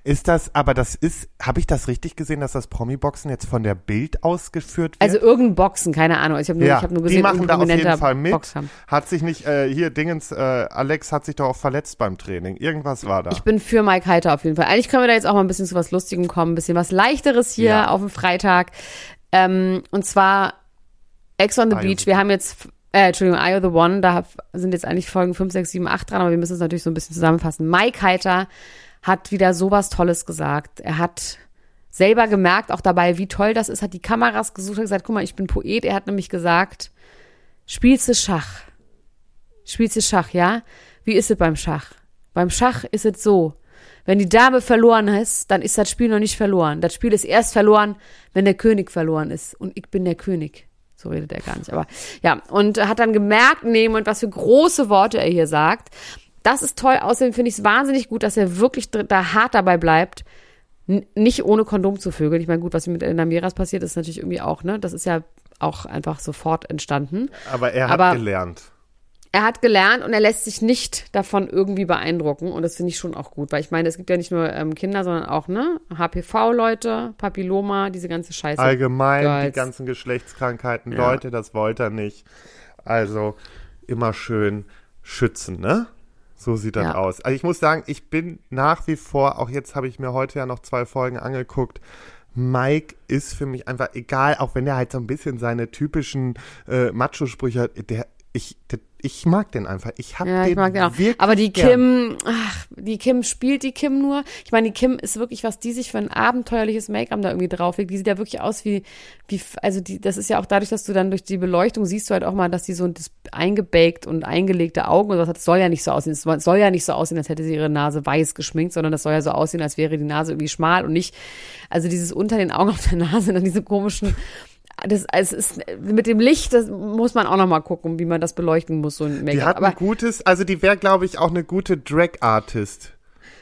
Ist das, aber das ist, habe ich das richtig gesehen, dass das Promi-Boxen jetzt von der Bild ausgeführt wird? Also irgendein Boxen, keine Ahnung. Ich habe nur, ja, ich hab nur gesehen, die machen da auf jeden Fall mit. Hat sich nicht, äh, hier Dingens, äh, Alex hat sich doch auch verletzt beim Training. Irgendwas war da. Ich bin für Mike Heiter auf jeden Fall. Eigentlich können wir da jetzt auch mal ein bisschen zu was Lustigem kommen, ein bisschen was Leichteres hier Ja. auf dem Freitag. Ähm, und zwar Ex on the of Beach. Wir haben jetzt, äh, Entschuldigung, Eye of the One, da sind jetzt eigentlich Folgen 5, 6, 7, 8 dran, aber wir müssen es natürlich so ein bisschen zusammenfassen. Mike Heiter hat wieder sowas Tolles gesagt. Er hat selber gemerkt, auch dabei, wie toll das ist, hat die Kameras gesucht, hat gesagt, guck mal, ich bin Poet. Er hat nämlich gesagt, spielst du Schach? Spielst du Schach, ja? Wie ist es beim Schach? Beim Schach ist es so, wenn die Dame verloren ist, dann ist das Spiel noch nicht verloren. Das Spiel ist erst verloren, wenn der König verloren ist. Und ich bin der König. So redet er gar nicht. Aber ja, und hat dann gemerkt, nehmen und was für große Worte er hier sagt. Das ist toll. Außerdem finde ich es wahnsinnig gut, dass er wirklich da hart dabei bleibt, n- nicht ohne Kondom zu vögeln. Ich meine, gut, was mit Elena Miras passiert, ist natürlich irgendwie auch, ne? Das ist ja auch einfach sofort entstanden. aber er hat aber- gelernt. Er hat gelernt und er lässt sich nicht davon irgendwie beeindrucken. Und das finde ich schon auch gut, weil ich meine, es gibt ja nicht nur ähm, Kinder, sondern auch, ne, HPV-Leute, Papilloma, diese ganze Scheiße. Allgemein die Girls. ganzen Geschlechtskrankheiten. Ja. Leute, das wollte er nicht. Also immer schön schützen, ne? So sieht das Ja. aus. Also ich muss sagen, ich bin nach wie vor, auch jetzt habe ich mir heute ja noch zwei Folgen angeguckt. Mike ist für mich einfach egal, auch wenn er halt so ein bisschen seine typischen äh, Macho-Sprüche hat. Der, ich, der, ich mag den einfach. Ich hab Ja, den ich mag den auch. wirklich Aber die gern. Kim, ach, die Kim spielt die Kim nur. Ich meine, die Kim ist wirklich, was die sich für ein abenteuerliches Make-up da irgendwie drauflegt. Die sieht ja wirklich aus wie, wie, also die, das ist ja auch dadurch, dass du dann durch die Beleuchtung siehst du halt auch mal, dass die so das eingebaked und eingelegte Augen und was hat. Das soll ja nicht so aussehen. Es soll ja nicht so aussehen, als hätte sie ihre Nase weiß geschminkt, sondern das soll ja so aussehen, als wäre die Nase irgendwie schmal und nicht, also dieses unter den Augen auf der Nase, dann [LAUGHS] diese komischen, das, es ist, mit dem Licht, das muss man auch noch mal gucken, wie man das beleuchten muss, so ein Make-up. Die hat ein gutes, also die wäre, glaube ich, auch eine gute Drag-Artist.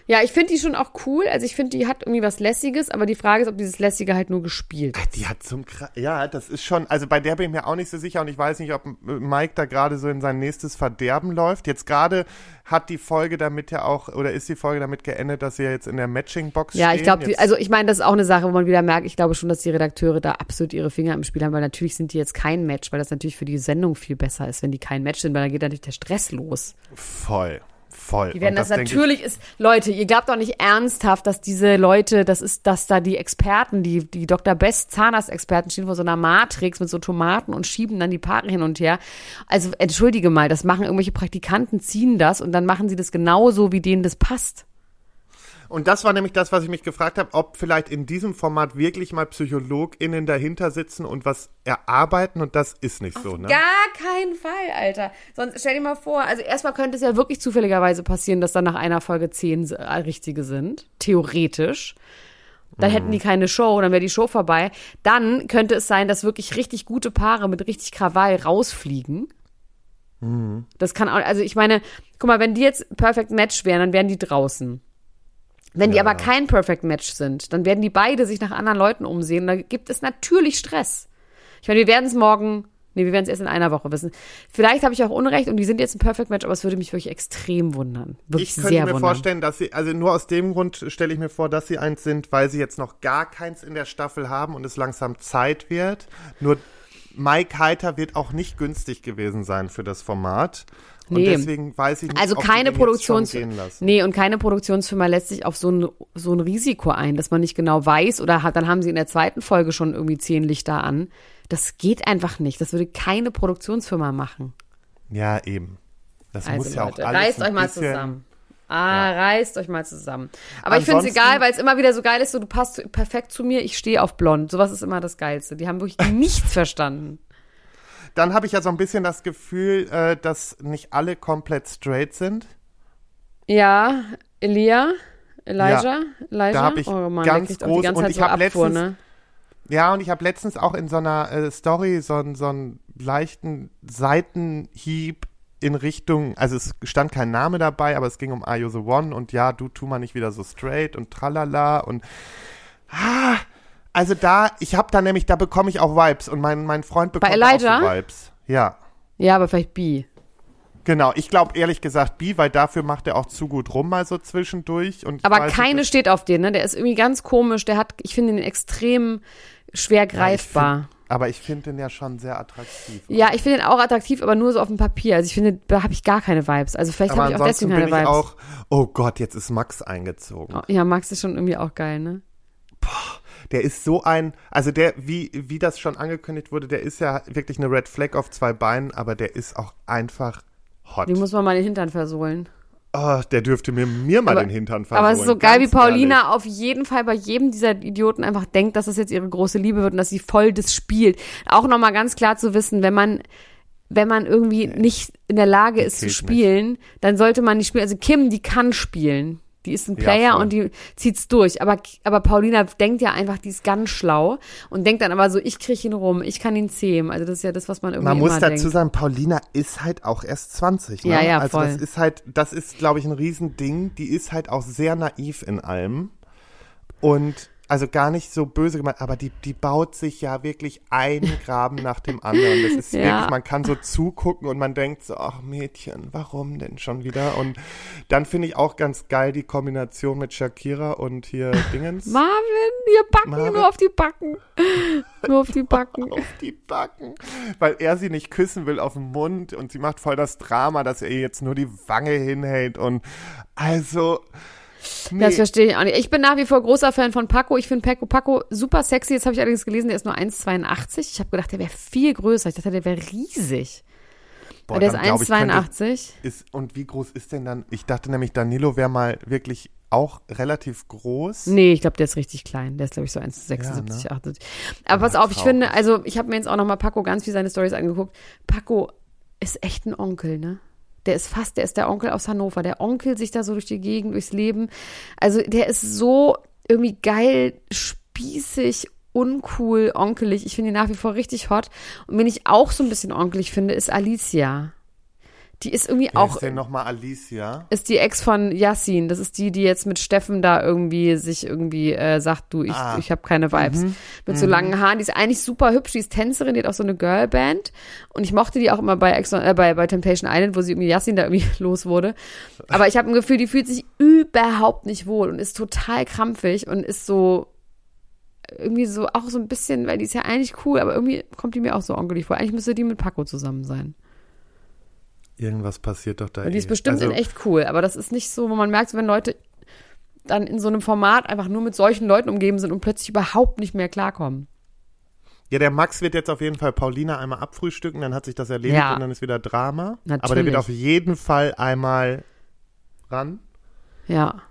Ja, ich finde die schon auch cool. Also ich finde, die hat irgendwie was Lässiges, aber die Frage ist, ob dieses Lässige halt nur gespielt ist. Die hat zum Kra ja, das ist schon, also bei der bin ich mir auch nicht so sicher und ich weiß nicht, ob Mike da gerade so in sein nächstes Verderben läuft. Jetzt gerade hat die Folge damit ja auch, oder ist die Folge damit geendet, dass sie ja jetzt in der Matching-Box Ja, ich glaube, also ich meine, das ist auch eine Sache, wo man wieder merkt, ich glaube schon, dass die Redakteure da absolut ihre Finger im Spiel haben, weil natürlich sind die jetzt kein Match, weil das natürlich für die Sendung viel besser ist, wenn die kein Match sind, weil dann geht natürlich der Stress los. voll, voll. Die werden das, ich- natürlich ist, Leute, ihr glaubt doch nicht ernsthaft, dass diese Leute, das ist, dass da die Experten, die, die Dr. Best Zahnarztexperten stehen vor so einer Matrix mit so Tomaten und schieben dann die Paare hin und her. Also, entschuldige mal, das machen irgendwelche Praktikanten, ziehen das und dann machen sie das genauso, wie denen das passt. Und das war nämlich das, was ich mich gefragt habe, ob vielleicht in diesem Format wirklich mal PsychologInnen dahinter sitzen und was erarbeiten und das ist nicht so, ne? Gar keinen Fall, Alter. Sonst stell dir mal vor, also erstmal könnte es ja wirklich zufälligerweise passieren, dass dann nach einer Folge zehn äh, richtige sind. Theoretisch. Dann hätten die keine Show, dann wäre die Show vorbei. Dann könnte es sein, dass wirklich richtig gute Paare mit richtig Krawall rausfliegen. Das kann auch, also ich meine, guck mal, wenn die jetzt Perfect Match wären, dann wären die draußen. Wenn die Ja. aber kein Perfect Match sind, dann werden die beide sich nach anderen Leuten umsehen. Da gibt es natürlich Stress. Ich meine, wir werden es morgen, nee, wir werden es erst in einer Woche wissen. Vielleicht habe ich auch Unrecht und die sind jetzt ein Perfect Match, aber es würde mich wirklich extrem wundern. Wirklich Ich könnte mir wundern. vorstellen, dass sie, also nur aus dem Grund stelle ich mir vor, dass sie eins sind, weil sie jetzt noch gar keins in der Staffel haben und es langsam Zeit wird. Nur Mike Heiter wird auch nicht günstig gewesen sein für das Format. Und Nee. deswegen weiß ich nicht, Also keine Produktions. Nee, und keine Produktionsfirma lässt sich auf so ein, so ein Risiko ein, dass man nicht genau weiß oder hat, dann haben sie in der zweiten Folge schon irgendwie zehn Lichter an. Das geht einfach nicht. Das würde keine Produktionsfirma machen. Ja, eben. Das Also muss ja Leute, auch alles reißt euch mal zusammen. Ah, reißt euch mal zusammen. Aber ich finde es egal, weil es immer wieder so geil ist, so du passt perfekt zu mir, ich stehe auf blond. Sowas ist immer das Geilste. Die haben wirklich [LAUGHS] nichts verstanden. Dann habe ich ja so ein bisschen das Gefühl, äh, dass nicht alle komplett straight sind. Ja, Elia, Elijah, Elijah. da hab ich oh Mann, ganz groß- ganze und ich so hab Abfuhr, letztens- ne? Ja, und ich habe letztens auch in so einer äh, Story so, einen- so einen leichten Seitenhieb in Richtung, also es stand kein Name dabei, aber es ging um Are You the One und ja, du tu mal nicht wieder so straight und tralala und ah, also da, ich habe da nämlich, da bekomme ich auch Vibes und mein, mein Freund bekommt auch so Vibes. Ja, Ja, aber vielleicht bi. genau. Ich glaube ehrlich gesagt B, weil dafür macht er auch zu gut rum mal so zwischendurch. Und ich Aber weiß keine steht auf den, ne? Der ist irgendwie ganz komisch. Der hat, ich finde ihn extrem schwer Ja, ich greifbar. find- Aber ich finde den ja schon sehr attraktiv. Ja, ich finde ihn auch attraktiv, aber nur so auf dem Papier. Also ich finde, da habe ich gar keine Vibes. Also vielleicht habe ich auch deswegen keine bin ich Vibes. auch, oh Gott, jetzt ist Max eingezogen. Oh, ja, Max ist schon irgendwie auch geil, ne? Der ist so ein, also der, wie, wie das schon angekündigt wurde, der ist ja wirklich eine Red Flag auf zwei Beinen, aber der ist auch einfach hot. Die muss man mal den Hintern versohlen. Oh, der dürfte mir, mir mal Aber- den Hintern versohlen. Aber es ist so geil, wie Paulina ehrlich. auf jeden Fall bei jedem dieser Idioten einfach denkt, dass das jetzt ihre große Liebe wird und dass sie voll das spielt. Auch nochmal ganz klar zu wissen, wenn man, wenn man irgendwie nicht in der Lage ist zu spielen, dann sollte man nicht spielen. Also Kim, die kann spielen. Die ist ein Ja, Player voll. und die zieht's durch. Aber, aber Paulina denkt ja einfach, die ist ganz schlau und denkt dann aber so, ich krieg ihn rum, ich kann ihn zähmen. Also das ist ja das, was man irgendwie Man muss dazu denkt. sagen, Paulina ist halt auch erst 20. Ne? Ja, ja, also voll. das ist halt, das ist, glaube ich, ein Riesending. Die ist halt auch sehr naiv in allem. Und also gar nicht so böse gemeint, aber die, die baut sich ja wirklich einen [LAUGHS] Graben nach dem anderen. Das ist Ja. wirklich, man kann so zugucken und man denkt so, ach Mädchen, warum denn schon wieder? Und dann finde ich auch ganz geil die Kombination mit Shakira und hier [LAUGHS] Dingens. Marvin, hier backen, Marvin. nur auf die Backen. [LAUGHS] nur auf die Backen. auf die Backen, weil er sie nicht küssen will auf den Mund und sie macht voll das Drama, dass er ihr jetzt nur die Wange hinhält und also nee, Das verstehe ich auch nicht. Ich bin nach wie vor großer Fan von Paco. Ich finde Paco Paco super sexy. Jetzt habe ich allerdings gelesen, der ist nur 1,82. Ich habe gedacht, der wäre viel größer. Ich dachte, der wäre riesig. boah, der ist dann glaub ich, könnte- 1,82. ist und wie groß ist denn dann? Ich dachte nämlich Danilo wäre mal wirklich auch relativ groß. Nee, ich glaube, der ist richtig klein. Der ist, glaube ich, so 1,76, Ja, ne? 78. Aber pass auf, ich traurig. finde, also ich habe mir jetzt auch nochmal Paco ganz viel seine Stories angeguckt. Paco ist echt ein Onkel, ne? Der ist fast, der ist der Onkel aus Hannover. Der Onkel sich da so durch die Gegend, durchs Leben. Also der ist so irgendwie geil, spießig, uncool, onkelig. Ich finde ihn nach wie vor richtig hot. Und wen ich auch so ein bisschen onkelig finde, ist Alicia. Die ist irgendwie Wer auch ist denn nochmal Alicia? ist die Ex von Yassin. Das ist die, die jetzt mit Steffen da irgendwie sich irgendwie äh, sagt, du, ich, Ah. ich habe keine Vibes. Mit so langen Haaren. Die ist eigentlich super hübsch. Die ist Tänzerin, die hat auch so eine Girlband. Und ich mochte die auch immer bei, Ex äh, bei, bei Temptation Island, wo sie irgendwie Yassin da irgendwie [LAUGHS] los wurde. Aber ich habe ein Gefühl, die fühlt sich überhaupt nicht wohl und ist total krampfig und ist so irgendwie so auch so ein bisschen, weil die ist ja eigentlich cool, aber irgendwie kommt die mir auch so onkelig vor. Eigentlich müsste die mit Paco zusammen sein. Irgendwas passiert doch da. Und die ist eh. bestimmt also, in echt cool, aber das ist nicht so, wo man merkt, wenn Leute dann in so einem Format einfach nur mit solchen Leuten umgeben sind und plötzlich überhaupt nicht mehr klarkommen. Ja, der Max wird jetzt auf jeden Fall Paulina einmal abfrühstücken, dann hat sich das erledigt Ja. und dann ist wieder Drama. Aber der Natürlich. wird auf jeden Fall einmal ran. Ja.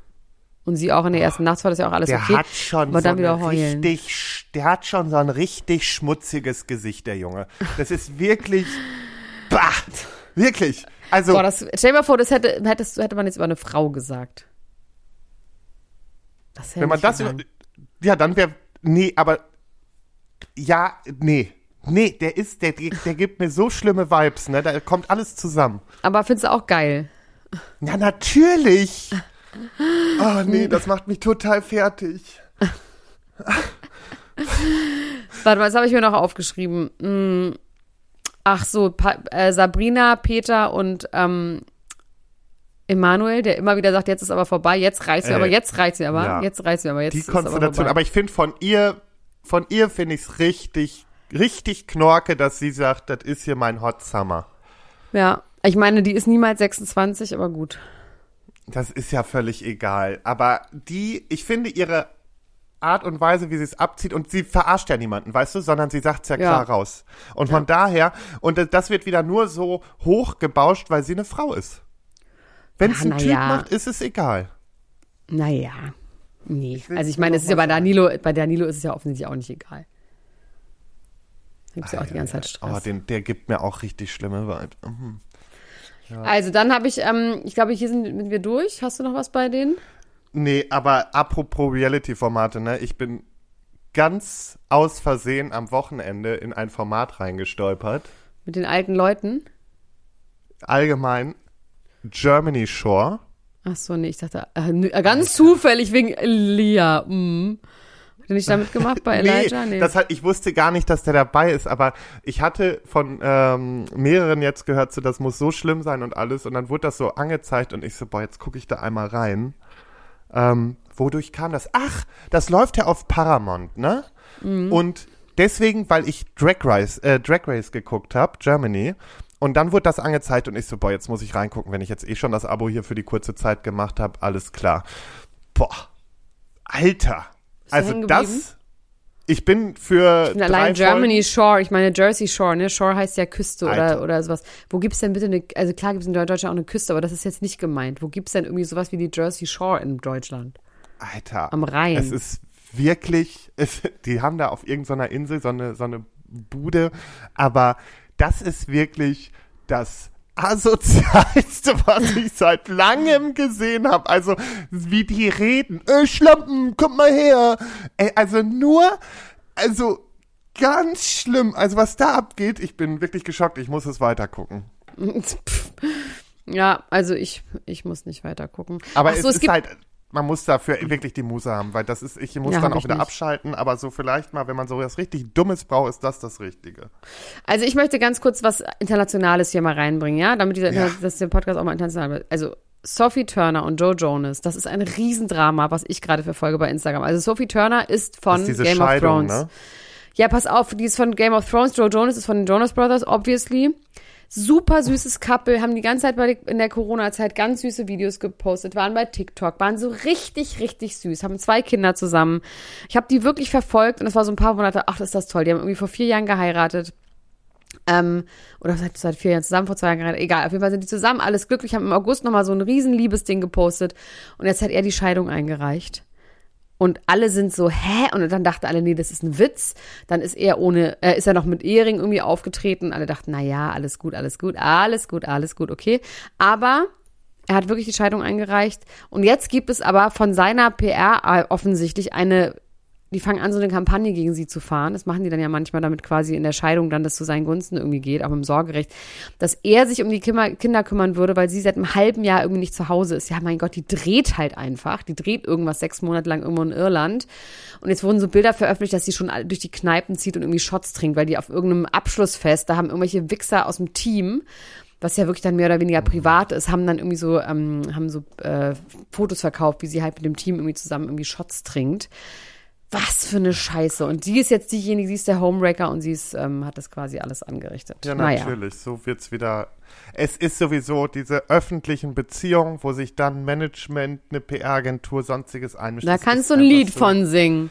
Und sie auch in der ersten Nacht war das ja auch alles Der okay. hat schon aber so dann wieder heulen. richtig, der hat schon so ein richtig schmutziges Gesicht, der Junge. Das ist wirklich, bah, wirklich. Also, Boah, das, stell dir mal vor, das hätte, hättest, hätte man jetzt über eine Frau gesagt. Das hätte wenn man das, gegangen. ja, dann wäre, nee, aber, ja, nee. Nee, der ist, der, der gibt mir so schlimme Vibes, ne? Da kommt alles zusammen. Aber findest du auch geil? Ja, natürlich. Oh, nee, das macht mich total fertig. Warte mal, das habe ich mir noch aufgeschrieben. Ach so, pa äh, Sabrina, Peter und ähm, Emanuel, der immer wieder sagt, jetzt ist aber vorbei, jetzt reicht's mir, Äh, aber jetzt reicht's mir aber, ja. jetzt reicht's mir aber, jetzt Die aber Konstellation, vorbei. aber ich finde von ihr, von ihr finde ich es richtig, richtig knorke, dass sie sagt, das ist hier mein Hot Summer. Ja, ich meine, die ist niemals 26, aber gut. Das ist ja völlig egal. Aber die, ich finde ihre Art und Weise, wie sie es abzieht, und sie verarscht ja niemanden, weißt du, sondern sie sagt es ja Ja. klar raus. Und von daher, und das- wird wieder nur so hochgebauscht, weil sie eine Frau ist. Wenn es Ja, ein Typ ja. macht, ist es egal. Naja, nee. will's Also ich meine, es ist ja bei Danilo, bei Danilo ist es ja offensichtlich auch nicht egal. Da gibt es ja auch die ganze Zeit Stress. Oh, den, der gibt mir auch richtig schlimme Vibes. Mhm. Also dann habe ich, ähm, ich glaube, hier sind wir durch. Hast du noch was bei denen? Nee, aber apropos Reality-Formate, ne? Ich bin ganz aus Versehen am Wochenende in ein Format reingestolpert. Mit den alten Leuten? Allgemein Germany Shore. Ach so, nee, ich dachte, äh, äh, ganz zufällig wegen Elia. Mm. Hat er nicht damit gemacht bei [LAUGHS] Elijah? Nee, das hat, ich wusste gar nicht, dass der dabei ist, aber ich hatte von ähm, mehreren jetzt gehört, so, das muss so schlimm sein und alles. Und dann wurde das so angezeigt und ich so, boah, jetzt gucke ich da einmal rein. Ähm, wodurch kam das? Ach, das läuft ja auf Paramount, ne? Und deswegen, weil ich Drag Race, äh, Drag Race geguckt habe, Germany, und dann wurde das angezeigt und ich so, boah, jetzt muss ich reingucken, wenn ich jetzt eh schon das Abo hier für die kurze Zeit gemacht habe, alles klar. Boah, Alter. Bist du Also das, ich bin für Ich bin allein Germany Folgen, Shore, ich meine Jersey Shore, ne? Shore heißt ja Küste oder, oder sowas. Wo gibt's denn bitte eine, also klar gibt's in Deutschland auch eine Küste, aber das ist jetzt nicht gemeint. Wo gibt's denn irgendwie sowas wie die Jersey Shore in Deutschland? Alter, Am Rhein. es ist wirklich, es, die haben da auf irgendeiner Insel so eine, so eine Bude, aber das ist wirklich das asozialste, [LAUGHS] was ich seit langem gesehen habe. Also, wie die reden. Äh, Schlampen, kommt mal her. Ey, also nur, also ganz schlimm. Also, was da abgeht, ich bin wirklich geschockt. Ich muss es weiter gucken. [LAUGHS] Ja, also ich, ich muss nicht weiter gucken. Aber Ach es, es ist halt, man muss dafür wirklich die Muße haben, weil das ist, ich muss Ja, dann auch wieder nicht. abschalten, aber so vielleicht mal, wenn man so was richtig Dummes braucht, ist das das Richtige. also ich möchte ganz kurz was Internationales hier mal reinbringen, ja, damit dieser, Ja. dass der Podcast auch mal international wird. Also Sophie Turner und Joe Jonas, das ist ein Riesendrama, was ich gerade verfolge bei Instagram. Also Sophie Turner ist von ist Game Scheidung, of Thrones. ne? Ja, pass auf, die ist von Game of Thrones. Joe Jonas ist von den Jonas Brothers, obviously. Super süßes Couple, haben die ganze Zeit bei, in der Corona-Zeit ganz süße Videos gepostet, waren bei TikTok, waren so richtig, richtig süß, haben zwei Kinder zusammen. Ich habe die wirklich verfolgt und es war so ein paar Monate, ach, ist das toll. Die haben irgendwie vor vier Jahren geheiratet. Ähm, oder seit, seit vier Jahren zusammen, vor zwei Jahren geheiratet. Egal, auf jeden Fall sind die zusammen, alles glücklich, haben im August nochmal so ein riesen Liebesding gepostet. Und jetzt hat er die Scheidung eingereicht. Und alle sind so, hä? Und dann dachten alle, nee, das ist ein Witz. Dann ist er ohne, äh, ist er noch mit Ehering irgendwie aufgetreten. Alle dachten, na ja, alles gut, alles gut, alles gut, alles gut, okay. Aber er hat wirklich die Scheidung eingereicht. Und jetzt gibt es aber von seiner PR offensichtlich eine, die fangen an, so eine Kampagne gegen sie zu fahren. Das machen die dann ja manchmal, damit quasi in der Scheidung dann das zu seinen Gunsten irgendwie geht, auch im Sorgerecht, dass er sich um die Kinder, kümmern würde, weil sie seit einem halben Jahr irgendwie nicht zu Hause ist. Ja, mein Gott, die dreht halt einfach. Die dreht irgendwas sechs Monate lang irgendwo in Irland. Und jetzt wurden so Bilder veröffentlicht, dass sie schon durch die Kneipen zieht und irgendwie Shots trinkt, weil die auf irgendeinem Abschlussfest, da haben irgendwelche Wichser aus dem Team was ja wirklich dann mehr oder weniger privat ist, haben dann irgendwie so, ähm, haben so äh, Fotos verkauft, wie sie halt mit dem Team irgendwie zusammen irgendwie Shots trinkt. Was für eine Scheiße. Und sie ist jetzt diejenige, sie ist der Homebreaker und sie ist, ähm, hat das quasi alles angerichtet. Ja, naja. natürlich. So wird's wieder. Es ist sowieso diese öffentlichen Beziehungen, wo sich dann Management, eine PR-Agentur, sonstiges einmischt. Da kannst du ein Lied so von singen.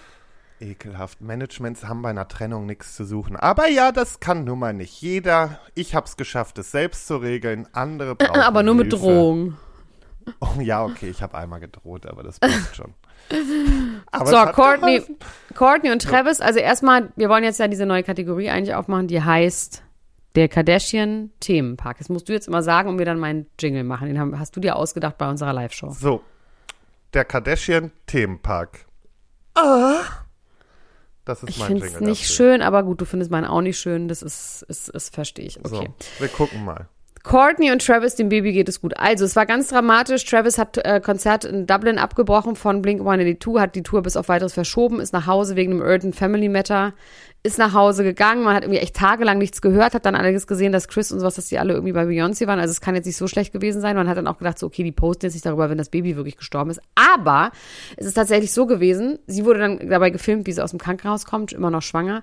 Ekelhaft. Managements haben bei einer Trennung nichts zu suchen. Aber ja, das kann nun mal nicht jeder. Ich hab's geschafft, es selbst zu regeln. Andere [CLEARS THROAT] brauchen Aber nur mit Hilfe. Drohung. Oh ja, okay, ich habe einmal gedroht, aber das passt schon. Aber So, Courtney, geholfen. Courtney und Travis, also erstmal, wir wollen jetzt ja diese neue Kategorie eigentlich aufmachen, die heißt der Kardashian Themenpark. Das musst du jetzt immer sagen und wir dann meinen Jingle machen. Den haben, hast du dir ausgedacht bei unserer Live-Show. So, der Kardashian Themenpark. Ah. Das ist Ich mein finde es Jingle nicht dafür. schön, aber gut, du findest meinen auch nicht schön. Das ist, ist, ist verstehe ich. Okay. So, wir gucken mal. Courtney und Travis, dem Baby geht es gut. Also, es war ganz dramatisch. Travis hat äh, Konzert in Dublin abgebrochen von Blink-182, hat die Tour bis auf weiteres verschoben, ist nach Hause wegen einem Urgent Family Matter, ist nach Hause gegangen. Man hat irgendwie echt tagelang nichts gehört, hat dann allerdings gesehen, dass Chris und sowas, dass die alle irgendwie bei Beyoncé waren. Also, es kann jetzt nicht so schlecht gewesen sein. Man hat dann auch gedacht, so, okay, die posten jetzt nicht darüber, wenn das Baby wirklich gestorben ist. Aber es ist tatsächlich so gewesen. Sie wurde dann dabei gefilmt, wie sie aus dem Krankenhaus kommt, immer noch schwanger.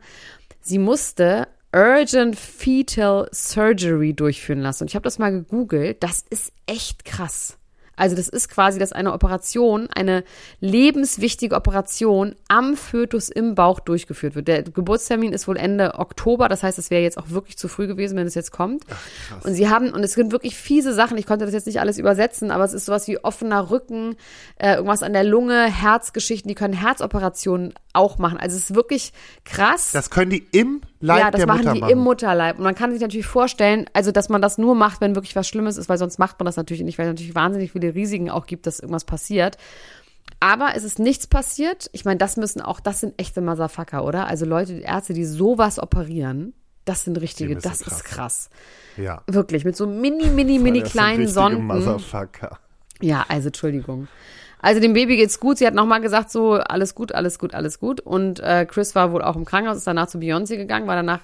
Sie musste Urgent Fetal Surgery durchführen lassen. Und ich habe das mal gegoogelt. Das ist echt krass. Also das ist quasi, dass eine Operation, eine lebenswichtige Operation am Fötus im Bauch durchgeführt wird. Der Geburtstermin ist wohl Ende Oktober, das heißt, es wäre jetzt auch wirklich zu früh gewesen, wenn es jetzt kommt. Ach, und sie haben, und es sind wirklich fiese Sachen, ich konnte das jetzt nicht alles übersetzen, aber es ist sowas wie offener Rücken, äh, irgendwas an der Lunge, Herzgeschichten, die können Herzoperationen auch machen. Also es ist wirklich krass. Das können die im Leib ja, das machen Mutter die machen. im Mutterleib. Und man kann sich natürlich vorstellen, also dass man das nur macht, wenn wirklich was Schlimmes ist, weil sonst macht man das natürlich nicht, weil es natürlich wahnsinnig viele Risiken auch gibt, dass irgendwas passiert. Aber es ist nichts passiert. Ich meine, das müssen auch, das sind echte Motherfucker, oder? Also Leute, die Ärzte, die sowas operieren, das sind richtige, das krass ist krass. ja. Wirklich, mit so mini, mini, mini kleinen Sonden. Motherfucker. Ja, also Entschuldigung. Also dem Baby geht's gut. Sie hat nochmal gesagt, so alles gut, alles gut, alles gut. Und äh, Chris war wohl auch im Krankenhaus, ist danach zu Beyoncé gegangen, war danach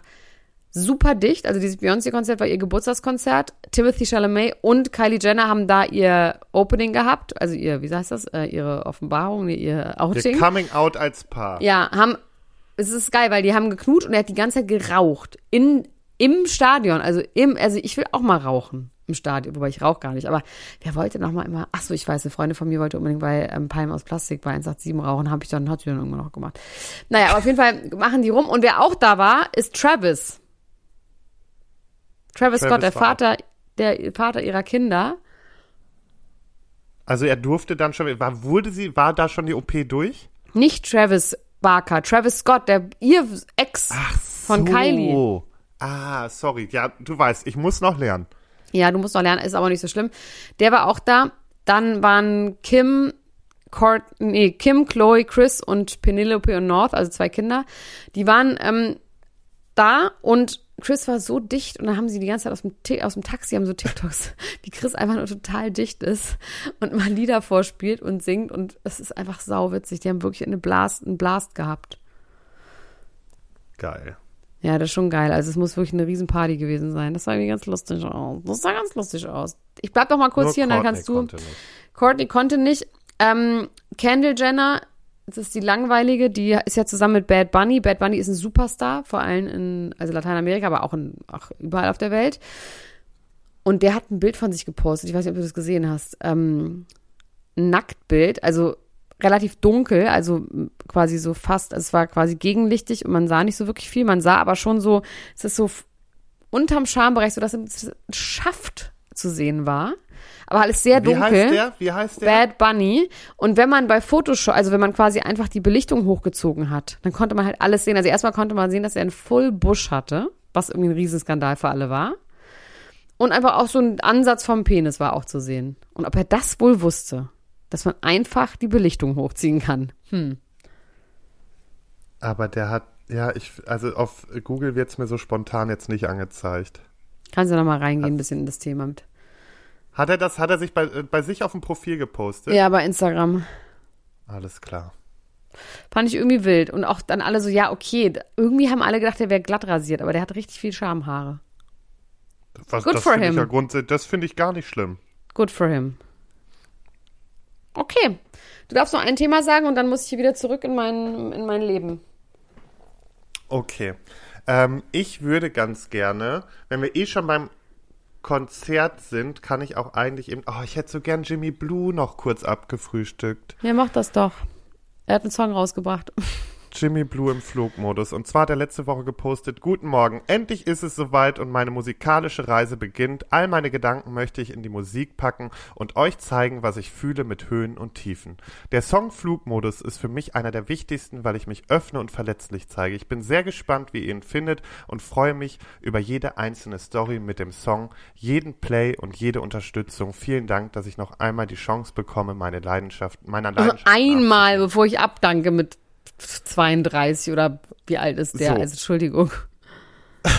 super dicht. Also dieses Beyoncé-Konzert war ihr Geburtstagskonzert. Timothy Chalamet und Kylie Jenner haben da ihr Opening gehabt, also ihr, wie heißt das, äh, ihre Offenbarung, ihr Outing. coming out als Paar. Ja, haben, es ist geil, weil die haben geknut und er hat die ganze Zeit geraucht. In, im Stadion, also im, also ich will auch mal rauchen im Stadion, wobei ich rauche gar nicht, aber der wollte noch mal immer, ach so, ich weiß, eine Freundin von mir wollte unbedingt bei ähm, Palm aus Plastik bei 187 rauchen, habe ich dann, hat sie dann irgendwann noch gemacht. Naja, aber auf jeden Fall machen die rum und wer auch da war, ist Travis. Travis, Travis Scott, der Vater, der Vater ihrer Kinder. Also er durfte dann schon, war, wurde sie, war da schon die OP durch? Nicht Travis Barker, Travis Scott, der ihr Ex von so. Kylie. Ah, sorry. Ja, du weißt, ich muss noch lernen. Ja, du musst noch lernen, ist aber nicht so schlimm. Der war auch da. Dann waren Kim, Court, nee, Kim, Chloe, Chris und Penelope und North, also zwei Kinder. Die waren ähm, da und Chris war so dicht und dann haben sie die ganze Zeit aus dem, aus dem Taxi, haben so TikToks, [LAUGHS] wie Chris einfach nur total dicht ist und mal Lieder vorspielt und singt und es ist einfach sauwitzig. Die haben wirklich eine Blast, einen Blast gehabt. Geil. Ja, das ist schon geil. Also es muss wirklich eine Riesenparty gewesen sein. Das sah irgendwie ganz lustig aus. Das sah ganz lustig aus. Ich bleib doch mal kurz Nur hier und dann Courtney kannst du. konnte nicht. Courtney konnte nicht. Ähm, Kendall Jenner, das ist die langweilige, die ist ja zusammen mit Bad Bunny. Bad Bunny ist ein Superstar, vor allem in also Lateinamerika, aber auch, in, auch überall auf der Welt. Und der hat ein Bild von sich gepostet. Ich weiß nicht, ob du das gesehen hast. Ähm, ein Nacktbild, also relativ dunkel, also quasi so fast, also es war quasi gegenlichtig und man sah nicht so wirklich viel. Man sah aber schon so, es ist so unterm Schambereich, so dass es ein Schaft zu sehen war. Aber alles sehr Wie dunkel. heißt der? Wie heißt der? Bad Bunny. Und wenn man bei Photoshop, also wenn man quasi einfach die Belichtung hochgezogen hat, dann konnte man halt alles sehen. Also erstmal konnte man sehen, dass er einen Full Bush hatte, was irgendwie ein Riesenskandal für alle war. Und einfach auch so ein Ansatz vom Penis war auch zu sehen. Und ob er das wohl wusste, dass man einfach die Belichtung hochziehen kann. Hm. Aber der hat, ja, ich, also auf Google wird es mir so spontan jetzt nicht angezeigt. Kannst du noch mal reingehen, ein bisschen in das Thema mit. Hat er das, hat er sich bei, äh, bei sich auf dem Profil gepostet? Ja, bei Instagram. Alles klar. Fand ich irgendwie wild. Und auch dann alle so, ja, okay. Irgendwie haben alle gedacht, der wäre glatt rasiert, aber der hat richtig viel Schamhaare. Was, Good das for him. ja das finde ich gar nicht schlimm. Good for him. Okay. Du darfst noch ein Thema sagen und dann muss ich hier wieder zurück in mein, in mein Leben. Okay. Ähm, ich würde ganz gerne, wenn wir eh schon beim Konzert sind, kann ich auch eigentlich eben. Oh, ich hätte so gern Jimmy Blue noch kurz abgefrühstückt. Ja, mach das doch. Er hat einen Song rausgebracht. [LAUGHS] Jimmy Blue im Flugmodus. Und zwar hat er letzte Woche gepostet, Guten Morgen, endlich ist es soweit und meine musikalische Reise beginnt. All meine Gedanken möchte ich in die Musik packen und euch zeigen, was ich fühle mit Höhen und Tiefen. Der Song Flugmodus ist für mich einer der wichtigsten, weil ich mich öffne und verletzlich zeige. Ich bin sehr gespannt, wie ihr ihn findet und freue mich über jede einzelne Story mit dem Song, jeden Play und jede Unterstützung. Vielen Dank, dass ich noch einmal die Chance bekomme, meine Leidenschaft, meiner Also Leidenschaft einmal, bevor ich abdanke mit 32 oder wie alt ist der? So. Also Entschuldigung. [LAUGHS]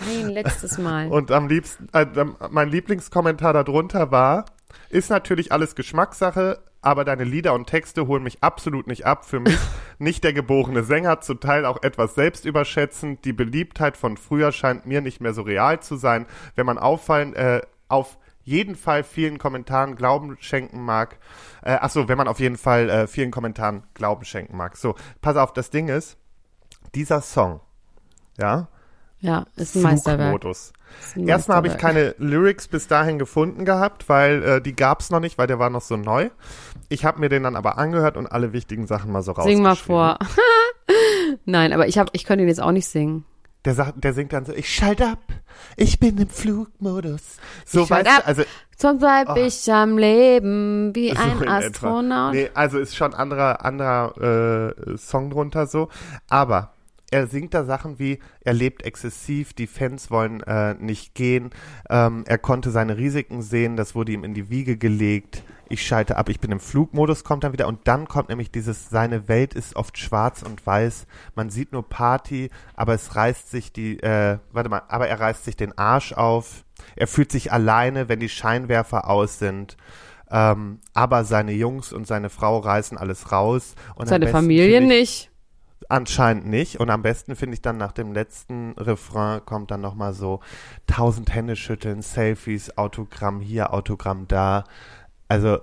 Ein letztes Mal. Und am liebsten, äh, mein Lieblingskommentar darunter war, ist natürlich alles Geschmackssache, aber deine Lieder und Texte holen mich absolut nicht ab. Für mich [LAUGHS] nicht der geborene Sänger, zum Teil auch etwas selbstüberschätzend. Die Beliebtheit von früher scheint mir nicht mehr so real zu sein. Wenn man auffallen, äh, auf jeden Fall vielen Kommentaren Glauben schenken mag. Äh, ach so, wenn man auf jeden Fall äh, vielen Kommentaren Glauben schenken mag. So, pass auf, das Ding ist, dieser Song, ja, Ja, ist ein Meisterwerk. Ist ein Erstmal habe ich keine Lyrics bis dahin gefunden gehabt, weil äh, die gab's noch nicht, weil der war noch so neu. Ich habe mir den dann aber angehört und alle wichtigen Sachen mal so Sing mal rausgeschrieben. vor. [LAUGHS] Nein, aber ich hab, ich könnte ihn jetzt auch nicht singen. Der, sagt, der singt dann so, ich schalte ab, ich bin im Flugmodus. So Ich weißt du, also Sonst bleib Oh. ich am Leben wie [LAUGHS] so ein. Astronaut. Nee, also ist schon anderer anderer äh, Song drunter so, aber er singt da Sachen wie, er lebt exzessiv, die Fans wollen äh, nicht gehen, ähm, er konnte seine Risiken sehen, das wurde ihm in die Wiege gelegt, ich schalte ab, ich bin im Flugmodus, kommt dann wieder und dann kommt nämlich dieses, seine Welt ist oft schwarz und weiß, man sieht nur Party, aber es reißt sich die, äh, warte mal, aber er reißt sich den Arsch auf, er fühlt sich alleine, wenn die Scheinwerfer aus sind, ähm, aber seine Jungs und seine Frau reißen alles raus. Und Seine Familie ich, nicht. Anscheinend nicht. Und am besten finde ich dann nach dem letzten Refrain kommt dann nochmal so tausend Hände schütteln, Selfies, Autogramm hier, Autogramm da. Also,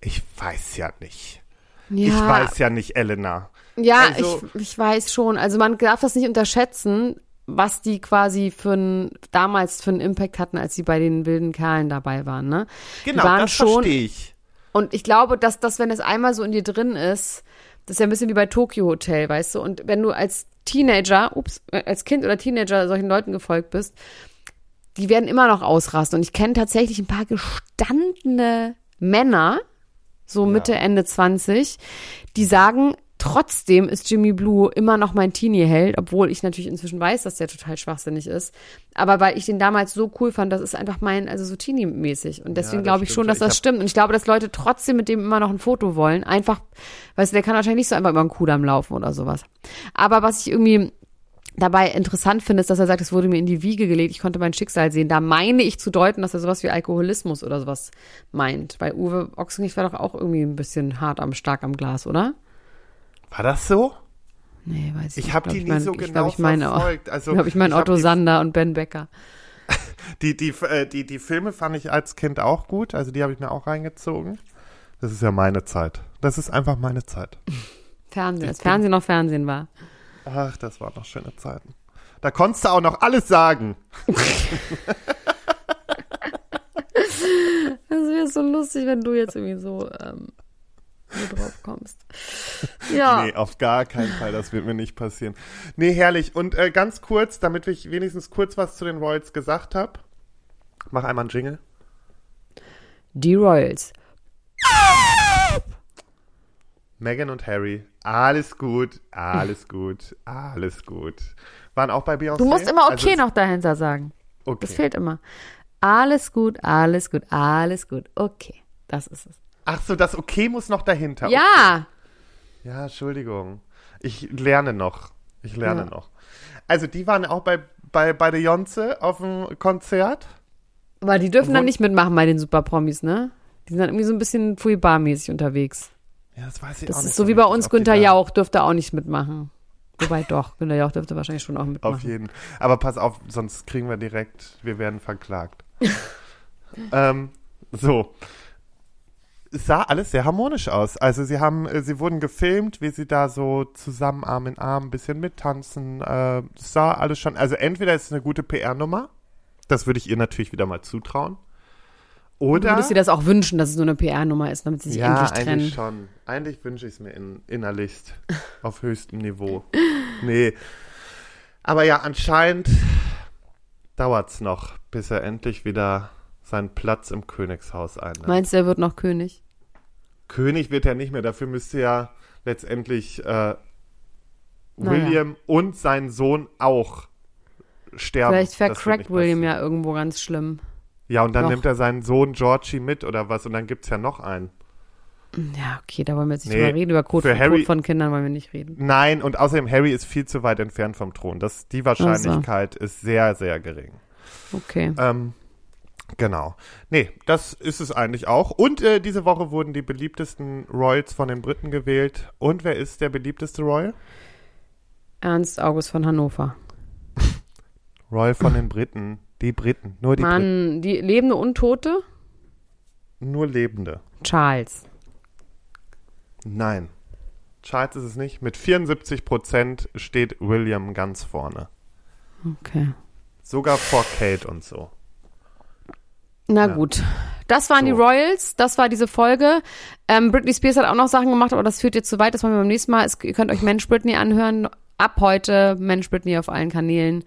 ich weiß ja nicht. Ja, Ich weiß ja nicht, Elena. ja also- ich, ich weiß schon. Also man darf das nicht unterschätzen, was die quasi für ein, damals für einen Impact hatten, als sie bei den wilden Kerlen dabei waren, ne? Genau, die waren das schon, verstehe ich. Und ich glaube, dass das, wenn das einmal so in dir drin ist, das ist ja ein bisschen wie bei Tokyo Hotel, weißt du? Und wenn du als Teenager, ups, äh, als Kind oder Teenager solchen Leuten gefolgt bist, die werden immer noch ausrasten. Und ich kenne tatsächlich ein paar gestandene Männer, so Mitte, Ende 20, die sagen, trotzdem ist Jimmy Blue immer noch mein Teenie-Held, obwohl ich natürlich inzwischen weiß, dass der total schwachsinnig ist. Aber weil ich den damals so cool fand, das ist einfach mein, also so Teenie-mäßig. Und deswegen das glaube ich stimmt schon, dass. Ich das stimmt. Und ich glaube, dass Leute trotzdem mit dem immer noch ein Foto wollen. Einfach, weißt du, der kann wahrscheinlich nicht so einfach über einen Kudamm laufen oder sowas. Aber was ich irgendwie dabei interessant finde, ist, dass er sagt, es wurde mir in die Wiege gelegt, ich konnte mein Schicksal sehen. Da meine ich zu deuten, dass er sowas wie Alkoholismus oder sowas meint. Weil Uwe Ochsenknecht war doch auch irgendwie ein bisschen hart am Stark am Glas, oder? War das so? Nee, weiß ich Ich habe glaub, die nie mein- so ich genau glaub, ich verfolgt. Also, Ich glaube, ich meine hab Otto Sander und Ben Becker. [LAUGHS] Die, die, äh, die, die Filme fand ich als Kind auch gut, also die habe ich mir auch reingezogen. Das ist ja meine Zeit. Das ist einfach meine Zeit. Fernsehen, als Ich Fernsehen noch Fernsehen war. Ach, das waren noch schöne Zeiten. Da konntest du auch noch alles sagen. [LAUGHS] Das wäre so lustig, wenn du jetzt irgendwie so, ähm, drauf kommst. [LAUGHS] Ja. Nee, auf gar keinen Fall, das wird mir nicht passieren. Nee, herrlich. Und äh, ganz kurz, damit ich wenigstens kurz was zu den Royals gesagt habe. Mach einmal einen Jingle. Die Royals. Meghan und Harry, alles gut, alles [LAUGHS] gut, alles gut. Waren auch bei Beyoncé? Du musst immer okay Also noch dahinter sagen. Okay. Das fehlt immer. Alles gut, alles gut, alles gut. Okay. Das ist es. Ach so, das Okay muss noch dahinter. Ja. Ja, Entschuldigung. Ich lerne noch. Ich lerne Ja. noch. Also, die waren auch bei, bei, bei Beyoncé auf dem Konzert. Aber die dürfen dann Obwohl- nicht mitmachen bei den Superpromis, ne? Die sind dann irgendwie so ein bisschen Fouillbar-mäßig unterwegs. Ja, das weiß ich Das auch nicht. ist so wie bei uns, Günther Jauch dürfte auch nicht mitmachen. Wobei doch, Günther Jauch dürfte wahrscheinlich schon auch mitmachen. Auf jeden. Aber pass auf, sonst kriegen wir direkt, wir werden verklagt. [LAUGHS] ähm, so. Es sah alles sehr harmonisch aus. Also sie haben, äh, sie wurden gefilmt, wie sie da so zusammen Arm in Arm ein bisschen mittanzen. Äh, es sah alles schon. Also entweder ist es eine gute PR-Nummer. Das würde ich ihr natürlich wieder mal zutrauen. Du Oder würdest dir das auch wünschen, dass es nur eine PR-Nummer ist, damit sie sich ja, endlich eigentlich trennen. schon. Eigentlich wünsche ich es mir in, innerlichst [LAUGHS] auf höchstem Niveau. Nee. Aber ja, anscheinend dauert es noch, bis er endlich wieder seinen Platz im Königshaus einnimmt. Meinst du, er wird noch König? König wird er nicht mehr. Dafür müsste ja letztendlich äh, Naja. William und sein Sohn auch sterben. Vielleicht vercrackt William ja irgendwo ganz schlimm. Ja, und dann noch. nimmt er seinen Sohn Georgie mit oder was und dann gibt es ja noch einen. Ja, okay, da wollen wir jetzt nicht Nee, drüber reden. Über Code, für Code Harry- von Kindern wollen wir nicht reden. Nein, und außerdem Harry ist viel zu weit entfernt vom Thron. Das, die Wahrscheinlichkeit ist sehr, sehr gering. Okay. Ähm, genau. Nee, das ist es eigentlich auch. Und äh, diese Woche wurden die beliebtesten Royals von den Briten gewählt. Und wer ist der beliebteste Royal? Ernst August von Hannover. Royal von den Briten. Die Briten. Nur die Briten. Mann, die lebende und Tote? Nur Lebende. Charles. Nein. Charles ist es nicht. Mit 74 Prozent steht William ganz vorne. Okay. Sogar vor Kate und so. Na gut. Das waren So. die Royals, das war diese Folge. Ähm, Britney Spears hat auch noch Sachen gemacht, aber das führt jetzt zu weit, das machen wir beim nächsten Mal. Es, ihr könnt euch Mensch Britney anhören. Ab heute Mensch Britney auf allen Kanälen.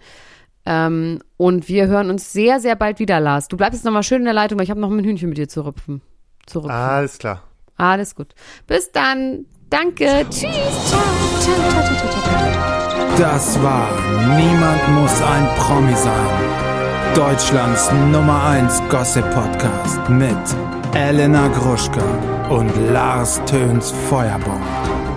Ähm, und wir hören uns sehr, sehr bald wieder, Lars. Du bleibst jetzt nochmal schön in der Leitung, weil ich habe noch ein Hühnchen mit dir zu rüpfen. Zu rüpfen. Alles klar. Alles gut. Bis dann. Danke. Tschüss. Ciao. Ciao, ciao, ciao, ciao, ciao. Das war Niemand muss ein Promi sein. Deutschlands Nummer 1 Gossip Podcast mit Elena Gruschka und Lars Töns Feuerbomb.